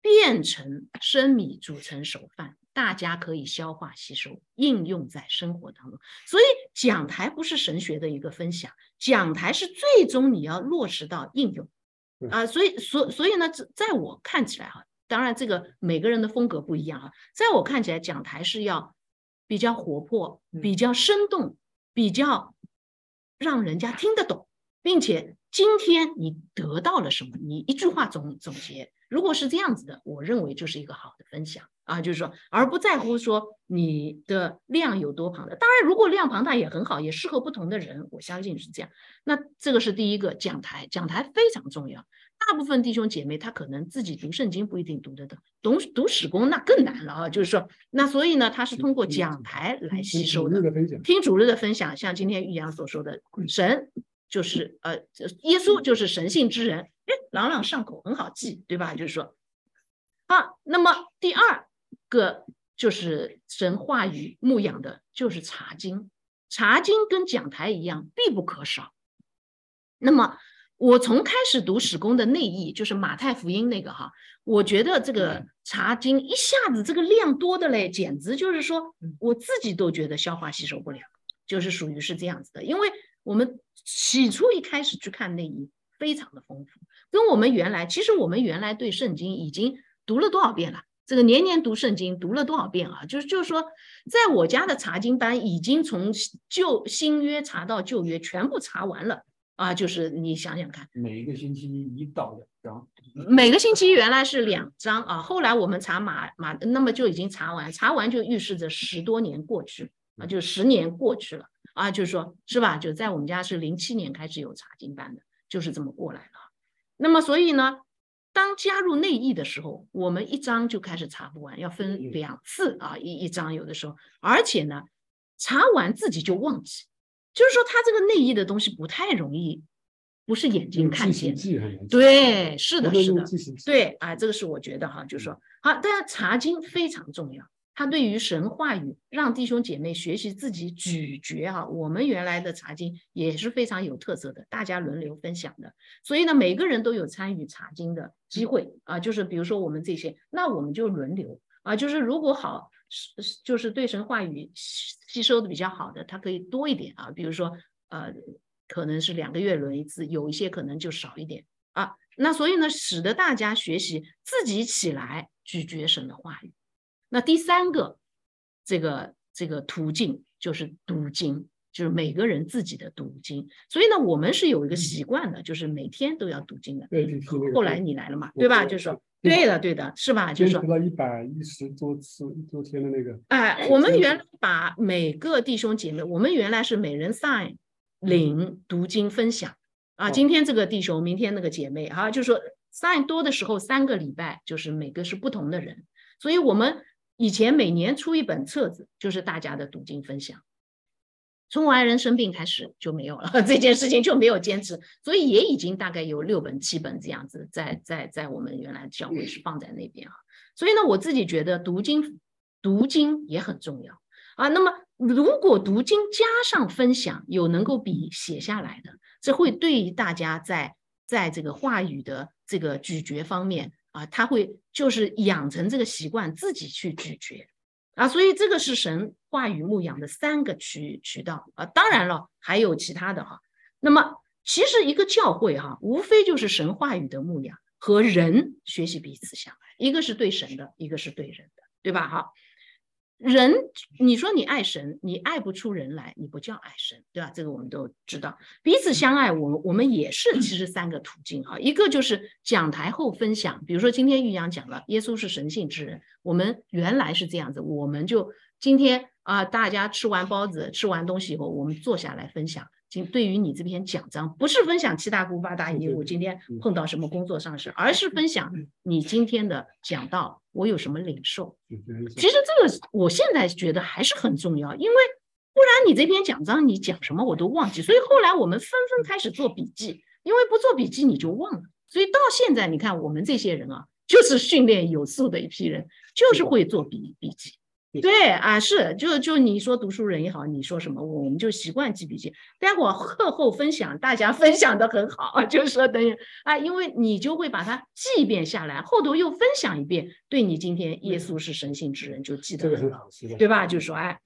变成生米煮成熟饭。大家可以消化吸收，应用在生活当中。所以讲台不是神学的一个分享，讲台是最终你要落实到应用啊。所以，所所以呢，在我看起来哈，当然这个每个人的风格不一样啊。在我看起来，讲台是要比较活泼、比较生动、比较让人家听得懂，并且今天你得到了什么，你一句话总总结。如果是这样子的，我认为就是一个好的分享。啊，就是说，而不在乎说你的量有多庞大。当然，如果量庞大也很好，也适合不同的人，我相信是这样。那这个是第一个讲台，讲台非常重要。大部分弟兄姐妹他可能自己读圣经不一定读得懂，读读史工那更难了啊。就是说，那所以呢，他是通过讲台来吸收的，听主日的分享。像今天玉阳所说的，神就是 呃，耶稣就是神性之人，哎，朗朗上口，很好记，对吧？就是说，好，那么第二。个就是神话语牧养的，就是查经，查经跟讲台一样必不可少。那么我从开始读史公的内译，就是马太福音那个哈，我觉得这个查经一下子这个量多的嘞，简直就是说我自己都觉得消化吸收不了，就是属于是这样子的。因为我们起初一开始去看内译，非常的丰富，跟我们原来其实我们原来对圣经已经读了多少遍了。这个年年读圣经读了多少遍啊？就是就是说，在我家的查经班已经从旧新约查到旧约，全部查完了啊！就是你想想看，每一个星期一到两张，每个星期原来是两张啊，后来我们查码码，那么就已经查完，查完就预示着十多年过去啊，就十年过去了啊，就是说是吧？就在我们家是零七年开始有查经班的，就是这么过来了。那么所以呢？当加入内译的时候，我们一张就开始查不完，要分两次啊，一一张有的时候，而且呢，查完自己就忘记，就是说他这个内衣的东西不太容易，不是眼睛看见，对，是的，是的，对，啊，这个是我觉得哈，就是说好，大家查经非常重要。他对于神话语，让弟兄姐妹学习自己咀嚼哈。我们原来的查经也是非常有特色的，大家轮流分享的。所以呢，每个人都有参与查经的机会啊。就是比如说我们这些，那我们就轮流啊。就是如果好，是就是对神话语吸收的比较好的，他可以多一点啊。比如说呃，可能是两个月轮一次，有一些可能就少一点啊。那所以呢，使得大家学习自己起来咀嚼神的话语。那第三个，这个这个途径就是读经就是每个人自己的读经。所以呢，我们是有一个习惯的，就是每天都要读经的。后来你来了嘛，对吧？就是说，对的，对的，是吧？就是说坚持，了一百一十多次一多天的那个。哎，我们原来把每个弟兄姐妹，我们原来是每人 sign 领读经分享啊。今天这个弟兄，明天那个姐妹，哈、就是说 sign 多的时候，三个礼拜就是每个是不同的人，所以我们以前每年出一本册子，就是大家的读经分享。从我爱人生病开始就没有了，这件事情就没有坚持，所以也已经大概有六本、七本这样子，在在在我们原来教会是放在那边啊。所以呢，我自己觉得读经读经也很重要啊。那么如果读经加上分享，有能够比写下来的，这会对于大家在在这个话语的这个咀嚼方面啊，他会就是养成这个习惯，自己去咀嚼。啊，所以这个是神话语牧养的三个渠渠道啊，当然了，还有其他的哈。那么其实一个教会哈，无非就是神话语的牧养和人学习彼此相爱，一个是对神的，一个是对人的，对吧？哈，人，你说你爱神，你爱不出人来，你不叫爱神，对吧？这个我们都知道，彼此相爱，我们我们也是其实三个途径哈，一个就是讲台后分享，比如说今天玉阳讲了耶稣是神性之人，我们原来是这样子，我们就今天啊，大家吃完包子、吃完东西以后，我们坐下来分享。今对于你这篇讲章，不是分享七大姑八大姨，我今天碰到什么工作上事，而是分享你今天的讲到，我有什么领受。其实这个我现在觉得还是很重要，因为不然你这篇讲章你讲什么我都忘记，所以后来我们纷纷开始做笔记，因为不做笔记你就忘了。所以到现在你看我们这些人啊，就是训练有素的一批人，就是会做笔笔记。对啊，是就就你说读书人也好，你说什么，我们就习惯记笔记。待会儿课后分享，大家 分享的很好，就是说等于啊，因为你就会把它记一遍下来，后头又分享一遍，对你今天耶稣是神性之人就记得很好，对吧？就说哎，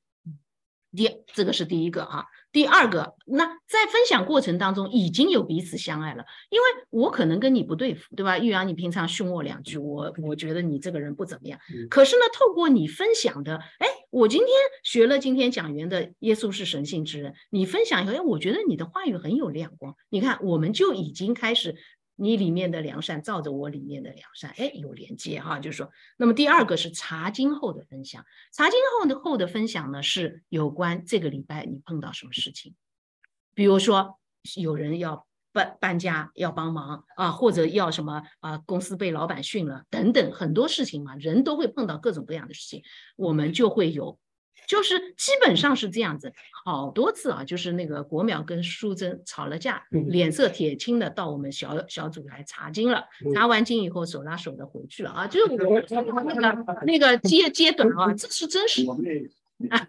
第这个是第一个哈。第二个，那在分享过程当中已经有彼此相爱了，因为我可能跟你不对付，对吧？玉阳，你平常凶我两句，我我觉得你这个人不怎么样。可是呢，透过你分享的，哎，我今天学了今天讲员的耶稣是神性之人，你分享以后，哎，我觉得你的话语很有亮光。你看，我们就已经开始。你里面的良善照着我里面的良善，哎，有连接哈，就是说，那么第二个是查经后的分享，查经后的后的分享呢，是有关这个礼拜你碰到什么事情，比如说有人要搬搬家要帮忙啊，或者要什么啊，公司被老板训了等等很多事情嘛，人都会碰到各种各样的事情，我们就会有。就是基本上是这样子，好多次啊，就是那个国淼跟淑珍吵了架，脸色铁青的到我们小小组来查经了，查完经以后手拉手的回去了啊，就是我那个那个阶阶段啊，这是真实啊，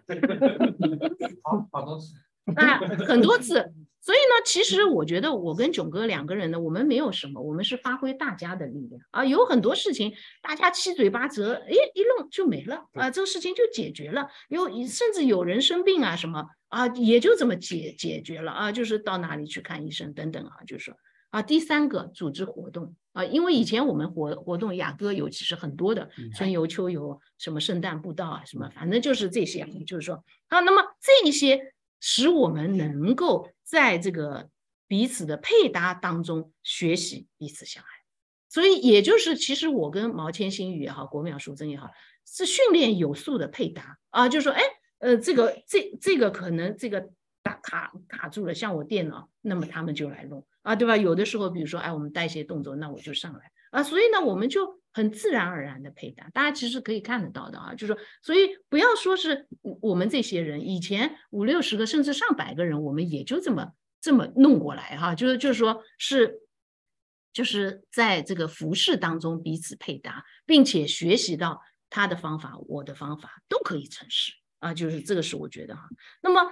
好好多次，啊，很多次。所以呢，其实我觉得我跟囧哥两个人呢，我们没有什么，我们是发挥大家的力量啊。有很多事情，大家七嘴八舌，哎，一弄就没了啊，这个事情就解决了。有甚至有人生病啊什么啊，也就这么解解决了啊，就是到哪里去看医生等等啊，就是说啊。第三个，组织活动啊，因为以前我们活活动，雅歌有其实很多的，春游、秋游，什么圣诞步道啊，什么，反正就是这些，就是说啊，那么这一些。使我们能够在这个彼此的配搭当中学习彼此相爱，所以也就是其实我跟毛千星宇也好，国淼淑珍也好，是训练有素的配搭啊，就说哎呃这个这这个可能这个打卡卡住了，像我电脑，那么他们就来弄啊，对吧？有的时候比如说哎我们带一些动作，那我就上来啊，所以呢我们就。很自然而然的配搭，大家其实可以看得到的啊，就是说，所以不要说是我们这些人，以前五六十个甚至上百个人，我们也就这么这么弄过来哈，就是就是说是，就是在这个服饰当中彼此配搭，并且学习到他的方法，我的方法都可以成事啊，就是这个是我觉得哈。那么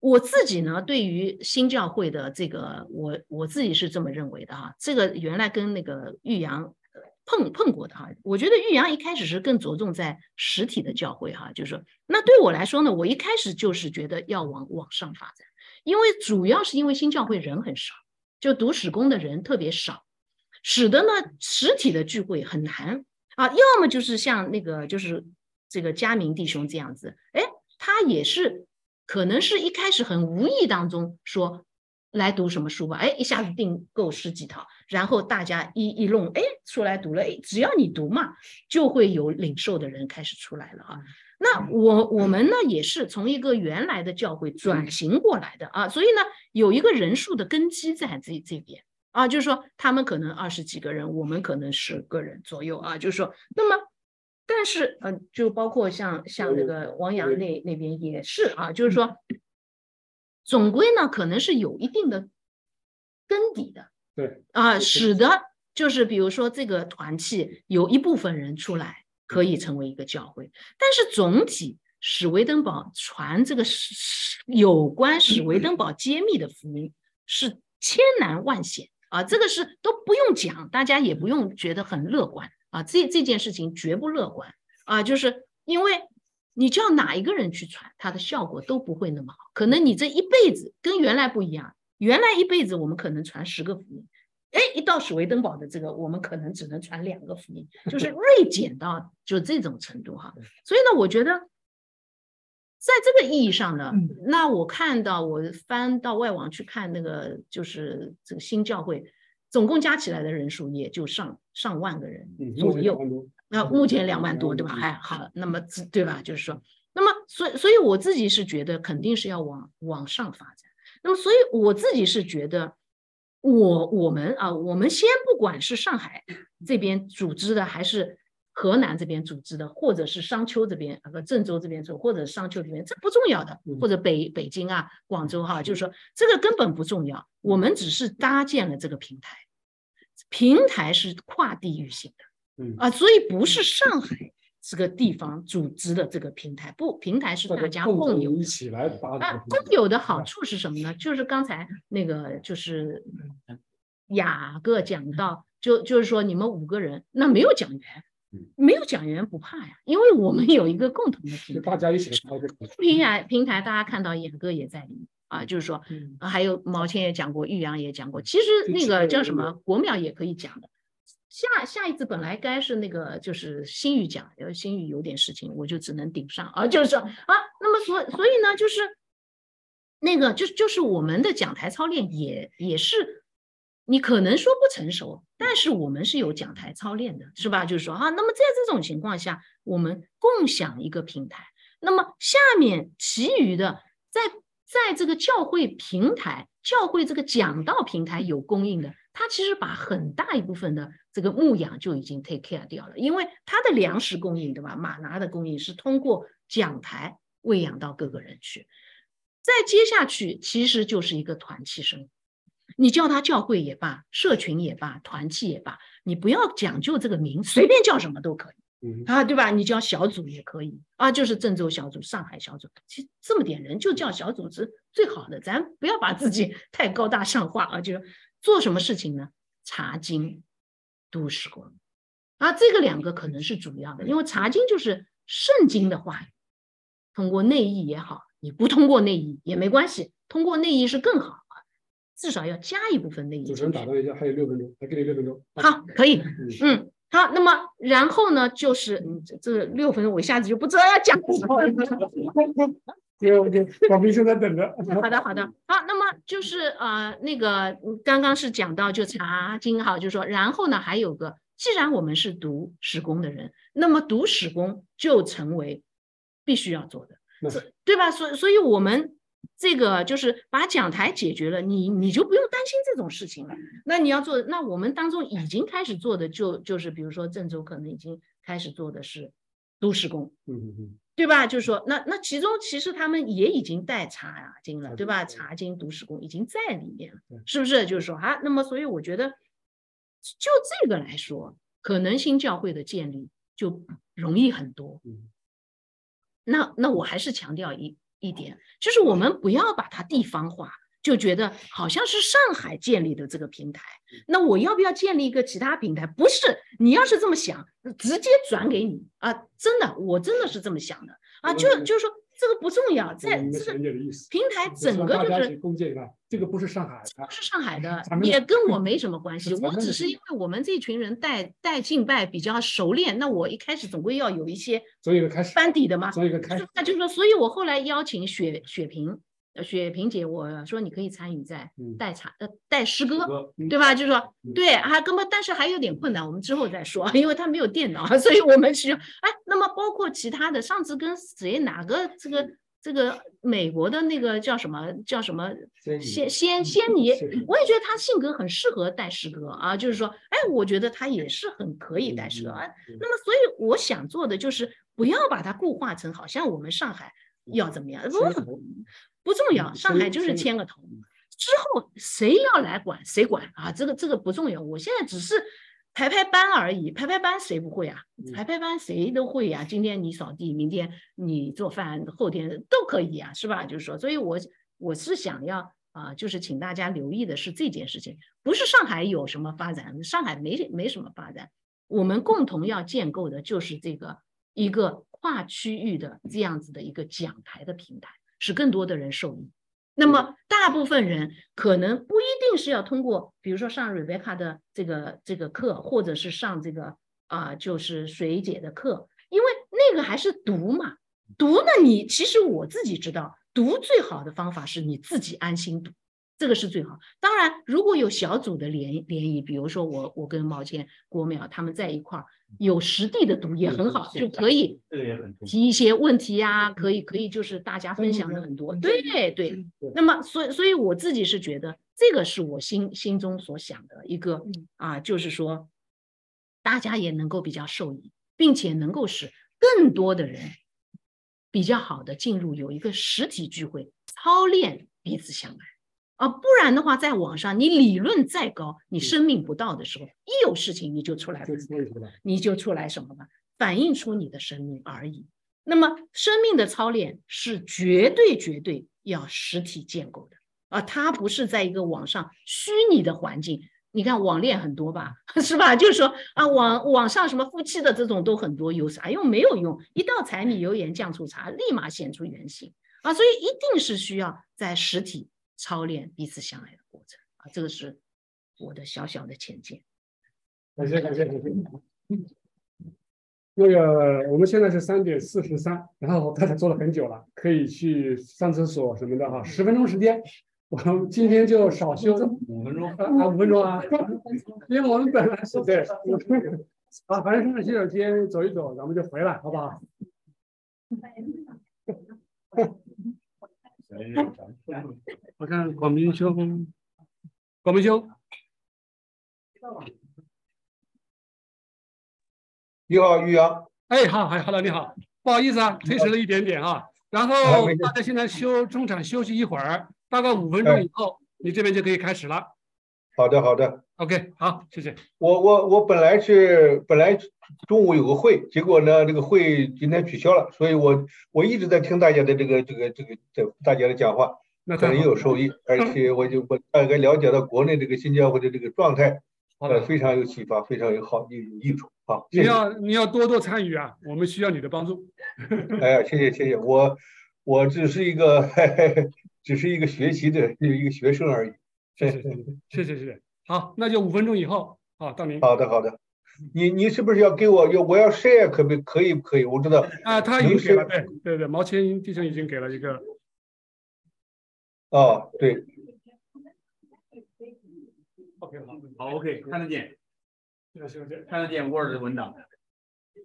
我自己呢，对于新教会的这个，我我自己是这么认为的哈，这个原来跟那个玉阳。碰碰过的哈，我觉得玉阳一开始是更着重在实体的教会哈，就是说，那对我来说呢，我一开始就是觉得要往往上发展，因为主要是因为新教会人很少，就读史工的人特别少，使得呢实体的聚会很难。啊，要么就是像那个就是这个佳明弟兄这样子，哎，他也是可能是一开始很无意当中说来读什么书吧，哎，一下子订购十几套，然后大家一一弄，哎，出来读了，哎，只要你读嘛，就会有领受的人开始出来了啊。那我我们呢也是从一个原来的教会转型过来的啊，所以呢有一个人数的根基在这这边。啊，就是说他们可能二十几个人，我们可能十个人左右啊，就是说，那么但是呃，就包括像像那个王阳那那边也是啊，就是说，总归呢可能是有一定的根底的，对。啊，使得就是比如说这个团契有一部分人出来。可以成为一个教会，但是总体史维登堡传这个史有关史维登堡揭秘的福音是千难万险。啊，这个是都不用讲，大家也不用觉得很乐观。啊，这这件事情绝不乐观。啊，就是因为你叫哪一个人去传，它的效果都不会那么好，可能你这一辈子跟原来不一样，原来一辈子我们可能传十个福音。哎，一到史维登堡的这个，我们可能只能传两个福音，就是 锐减到就这种程度哈。所以呢，我觉得在这个意义上呢，那我看到我翻到外网去看那个，就是这个新教会，总共加起来的人数也就上上万个人左右。那目前两万多，对吧？还好，那么对吧？就是说，那么所以所以我自己是觉得肯定是要往往上发展。那么所以我自己是觉得。我我们啊，我们先不管是上海这边组织的，还是河南这边组织的，或者是商丘这边和郑州这边做，或者商丘这边，这不重要的，或者北北京啊、广州哈，就是说这个根本不重要。我们只是搭建了这个平台，平台是跨地域性的，嗯啊，所以不是上海。这个地方组织的这个平台，不，平台是大家共有一起来发啊，共有的好处是什么呢？就是刚才那个就是雅各讲到，就就是说你们五个人，那没有讲员，没有讲员不怕呀，因为我们有一个共同的平台，大家一起平台平台，大家看到雅哥也在里面啊，就是说还有毛谦也讲过，玉阳也讲过，其实那个叫什么国淼也可以讲的。下下一次本来该是那个就是新宇讲，因为新宇有点事情，我就只能顶上啊，就是说啊，那么所所以呢，就是那个就就是我们的讲台操练也也是，你可能说不成熟，但是我们是有讲台操练的，是吧？就是说啊，那么在这种情况下，我们共享一个平台，那么下面其余的在在这个教会平台、教会这个讲道平台有供应的。他其实把很大一部分的这个牧养就已经 take care 掉了，因为他的粮食供应，对吧？马拿的供应是通过讲台喂养到各个人去，再接下去其实就是一个团契生，你叫他教会也罢，社群也罢，团契也罢，你不要讲究这个名，随便叫什么都可以，啊，对吧？你叫小组也可以啊，就是郑州小组、上海小组，其实这么点人就叫小组织最好的，咱不要把自己 太高大上化啊，就。做什么事情呢？查经、读史光啊，这个两个可能是主要的，因为查经就是圣经的话语，通过内译也好，你不通过内译也没关系，通过内译是更好啊，至少要加一部分内译。主持人打断一下，还有六分钟，还给你六分钟。好，可以，嗯，好，那么然后呢，就是嗯，这六分钟我一下子就不知道要讲什么。对，OK，广斌现在等着。好的，好的，好。那么就是呃，那个刚刚是讲到就查经哈，就说然后呢还有个，既然我们是读史工的人，那么读史工就成为必须要做的，对吧？所所以，我们这个就是把讲台解决了，你你就不用担心这种事情了。那你要做，那我们当中已经开始做的就就是比如说郑州可能已经开始做的是读史工，嗯嗯嗯。对吧？就是说，那那其中其实他们也已经带茶经了，对吧？茶经读史功已经在里面了，是不是？就是说啊，那么所以我觉得，就这个来说，可能新教会的建立就容易很多。那那我还是强调一一点，就是我们不要把它地方化。就觉得好像是上海建立的这个平台，那我要不要建立一个其他平台？不是，你要是这么想，直接转给你啊！真的，我真的是这么想的啊！就就是说，这个不重要，在这个平台整个就是共建的，这个不是上海，不是上海的，也跟我没什么关系。我只是因为我们这群人带带敬拜比较熟练，那我一开始总归要有一些班底的嘛，所以一个开始，那就是说，所以我后来邀请雪雪萍。雪萍姐，我说你可以参与在带茶呃带诗歌，对吧？就是说对，还根本但是还有点困难，我们之后再说，因为他没有电脑，所以我们需要哎。那么包括其他的，上次跟谁哪个这个这个美国的那个叫什么叫什么仙仙仙尼，我也觉得他性格很适合带诗歌啊，就是说哎，我觉得他也是很可以带诗歌。那么所以我想做的就是不要把它固化成好像我们上海要怎么样，不。不重要，上海就是牵个头，之后谁要来管谁管啊？这个这个不重要，我现在只是排排班而已，排排班谁不会啊？排排班谁都会呀。今天你扫地，明天你做饭，后天都可以啊，是吧？就是说，所以我我是想要啊，就是请大家留意的是这件事情，不是上海有什么发展，上海没没什么发展，我们共同要建构的就是这个一个跨区域的这样子的一个讲台的平台。使更多的人受益，那么大部分人可能不一定是要通过，比如说上 Rebecca 的这个这个课，或者是上这个啊，就是水姐的课，因为那个还是读嘛，读呢，你其实我自己知道，读最好的方法是你自己安心读。这个是最好。当然，如果有小组的联联谊，比如说我我跟毛谦、郭淼他们在一块儿，有实地的读也很好，就可以提一些问题呀，可以可以就是大家分享的很多。对对。那么，所以所以我自己是觉得，这个是我心心中所想的一个啊，就是说，大家也能够比较受益，并且能够使更多的人比较好的进入有一个实体聚会操练彼此相爱。啊，不然的话，在网上你理论再高，你生命不到的时候，一有事情你就出来，你就出来什么吧，反映出你的生命而已。那么，生命的操练是绝对绝对要实体建构的啊，它不是在一个网上虚拟的环境。你看网恋很多吧，是吧？就是说啊，网网上什么夫妻的这种都很多，有啥用？没有用，一道柴米油盐酱醋茶，立马显出原形啊！所以一定是需要在实体。操练彼此相爱的过程啊，这个是我的小小的浅见。感谢感谢感谢。那个我们现在是三点四十三，然后大家坐了很久了，可以去上厕所什么的哈，十分钟时间，我们今天就少休五分钟啊，五分钟啊，因为我们本来是对，啊，反正上洗手间走一走，咱们就回来，好不好？我看广明兄，广明兄，你好，于洋。哎，好，好，hello，你好，不好意思啊，推迟了一点点啊。然后大家现在休中场休息一会儿，大概五分钟以后，你这边就可以开始了。好的，好的。OK，好，谢谢。我我我本来是本来中午有个会，结果呢这个会今天取消了，所以我我一直在听大家的这个这个这个这大家的讲话，那可能也有受益，而且我就我大概了解到国内这个新教会的这个状态，呃非常有启发，非常有好有益处。啊，你要你要多多参与啊，我们需要你的帮助。哎呀，谢谢谢谢，我我只是一个 只是一个学习的一个学生而已。是是是是是谢。好，那就五分钟以后啊，到您。好的好的，你你是不是要给我要我要 share 可不可以可以？我知道啊，他已经给了，对对对，毛钱弟兄已经给了一个。哦，对。OK，好，OK，看得见，看得见 Word 的文档。啊、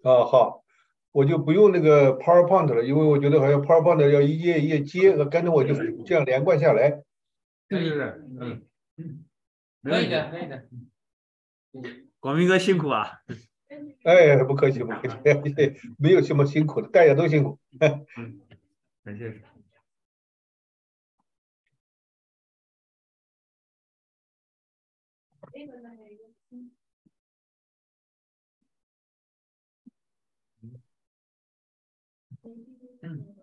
哦、好，我就不用那个 PowerPoint 了，因为我觉得好像 PowerPoint 要一页一页接，跟着我就这样连贯下来。对对对，嗯。可以的，可以的。广明哥辛苦啊！哎，不客气，不客气，没有什么辛苦的，大家都辛苦。嗯，感谢。嗯。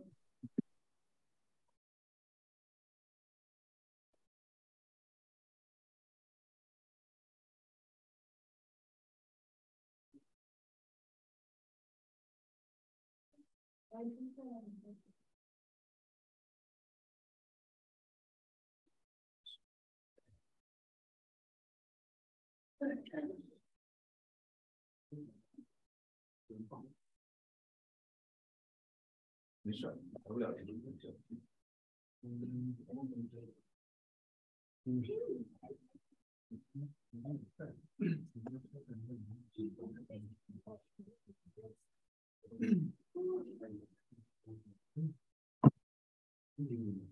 没事儿你调不了这个音频嗯 Thank you.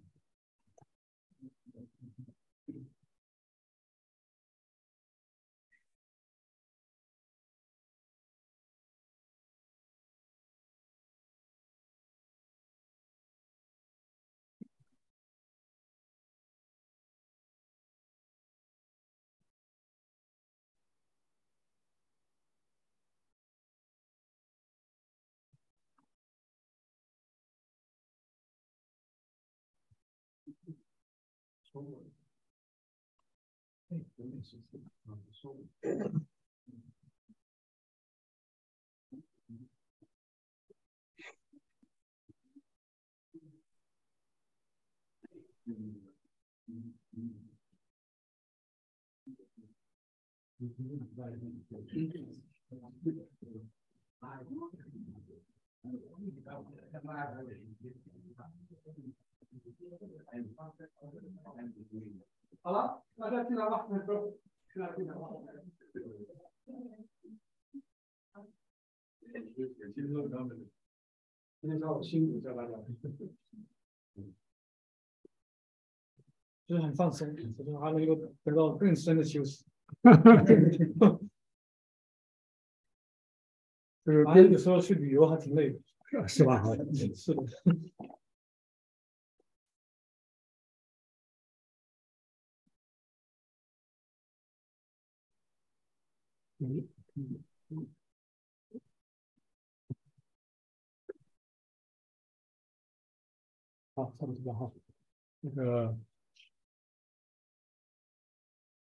pessoa. É, também. Thank you. 好了，大家进来吧，进来进来吧。今天下午辛苦大家。就是很放松，就是还能够得到更深的休息。就是边有时候去旅游还挺累的，是吧？是的。嗯嗯嗯。好，差不多哈。那个，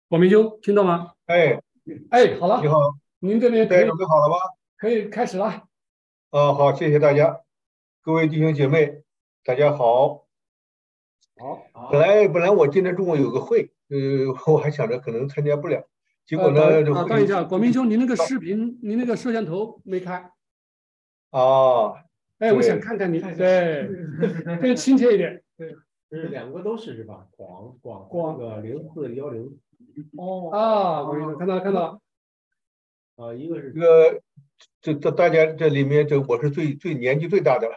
广明兄听到吗？哎哎，好了，你好，您这边对准备好了吗？可以开始了。啊，好，谢谢大家，各位弟兄姐妹，大家好。好，本来本来我今天中午有个会，呃，我还想着可能参加不了，结果呢，啊，等一下，广明兄，您那个视频，您那个摄像头没开。哦。哎，我想看看你，对，这个亲切一点。对，是两个都是是吧？广广广那个零四幺零。哦啊，我看到看到。啊，一个是这个，这这大家这里面，这我是最最年纪最大的了。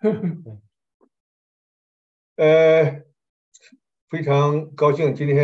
呃，非常高兴今天。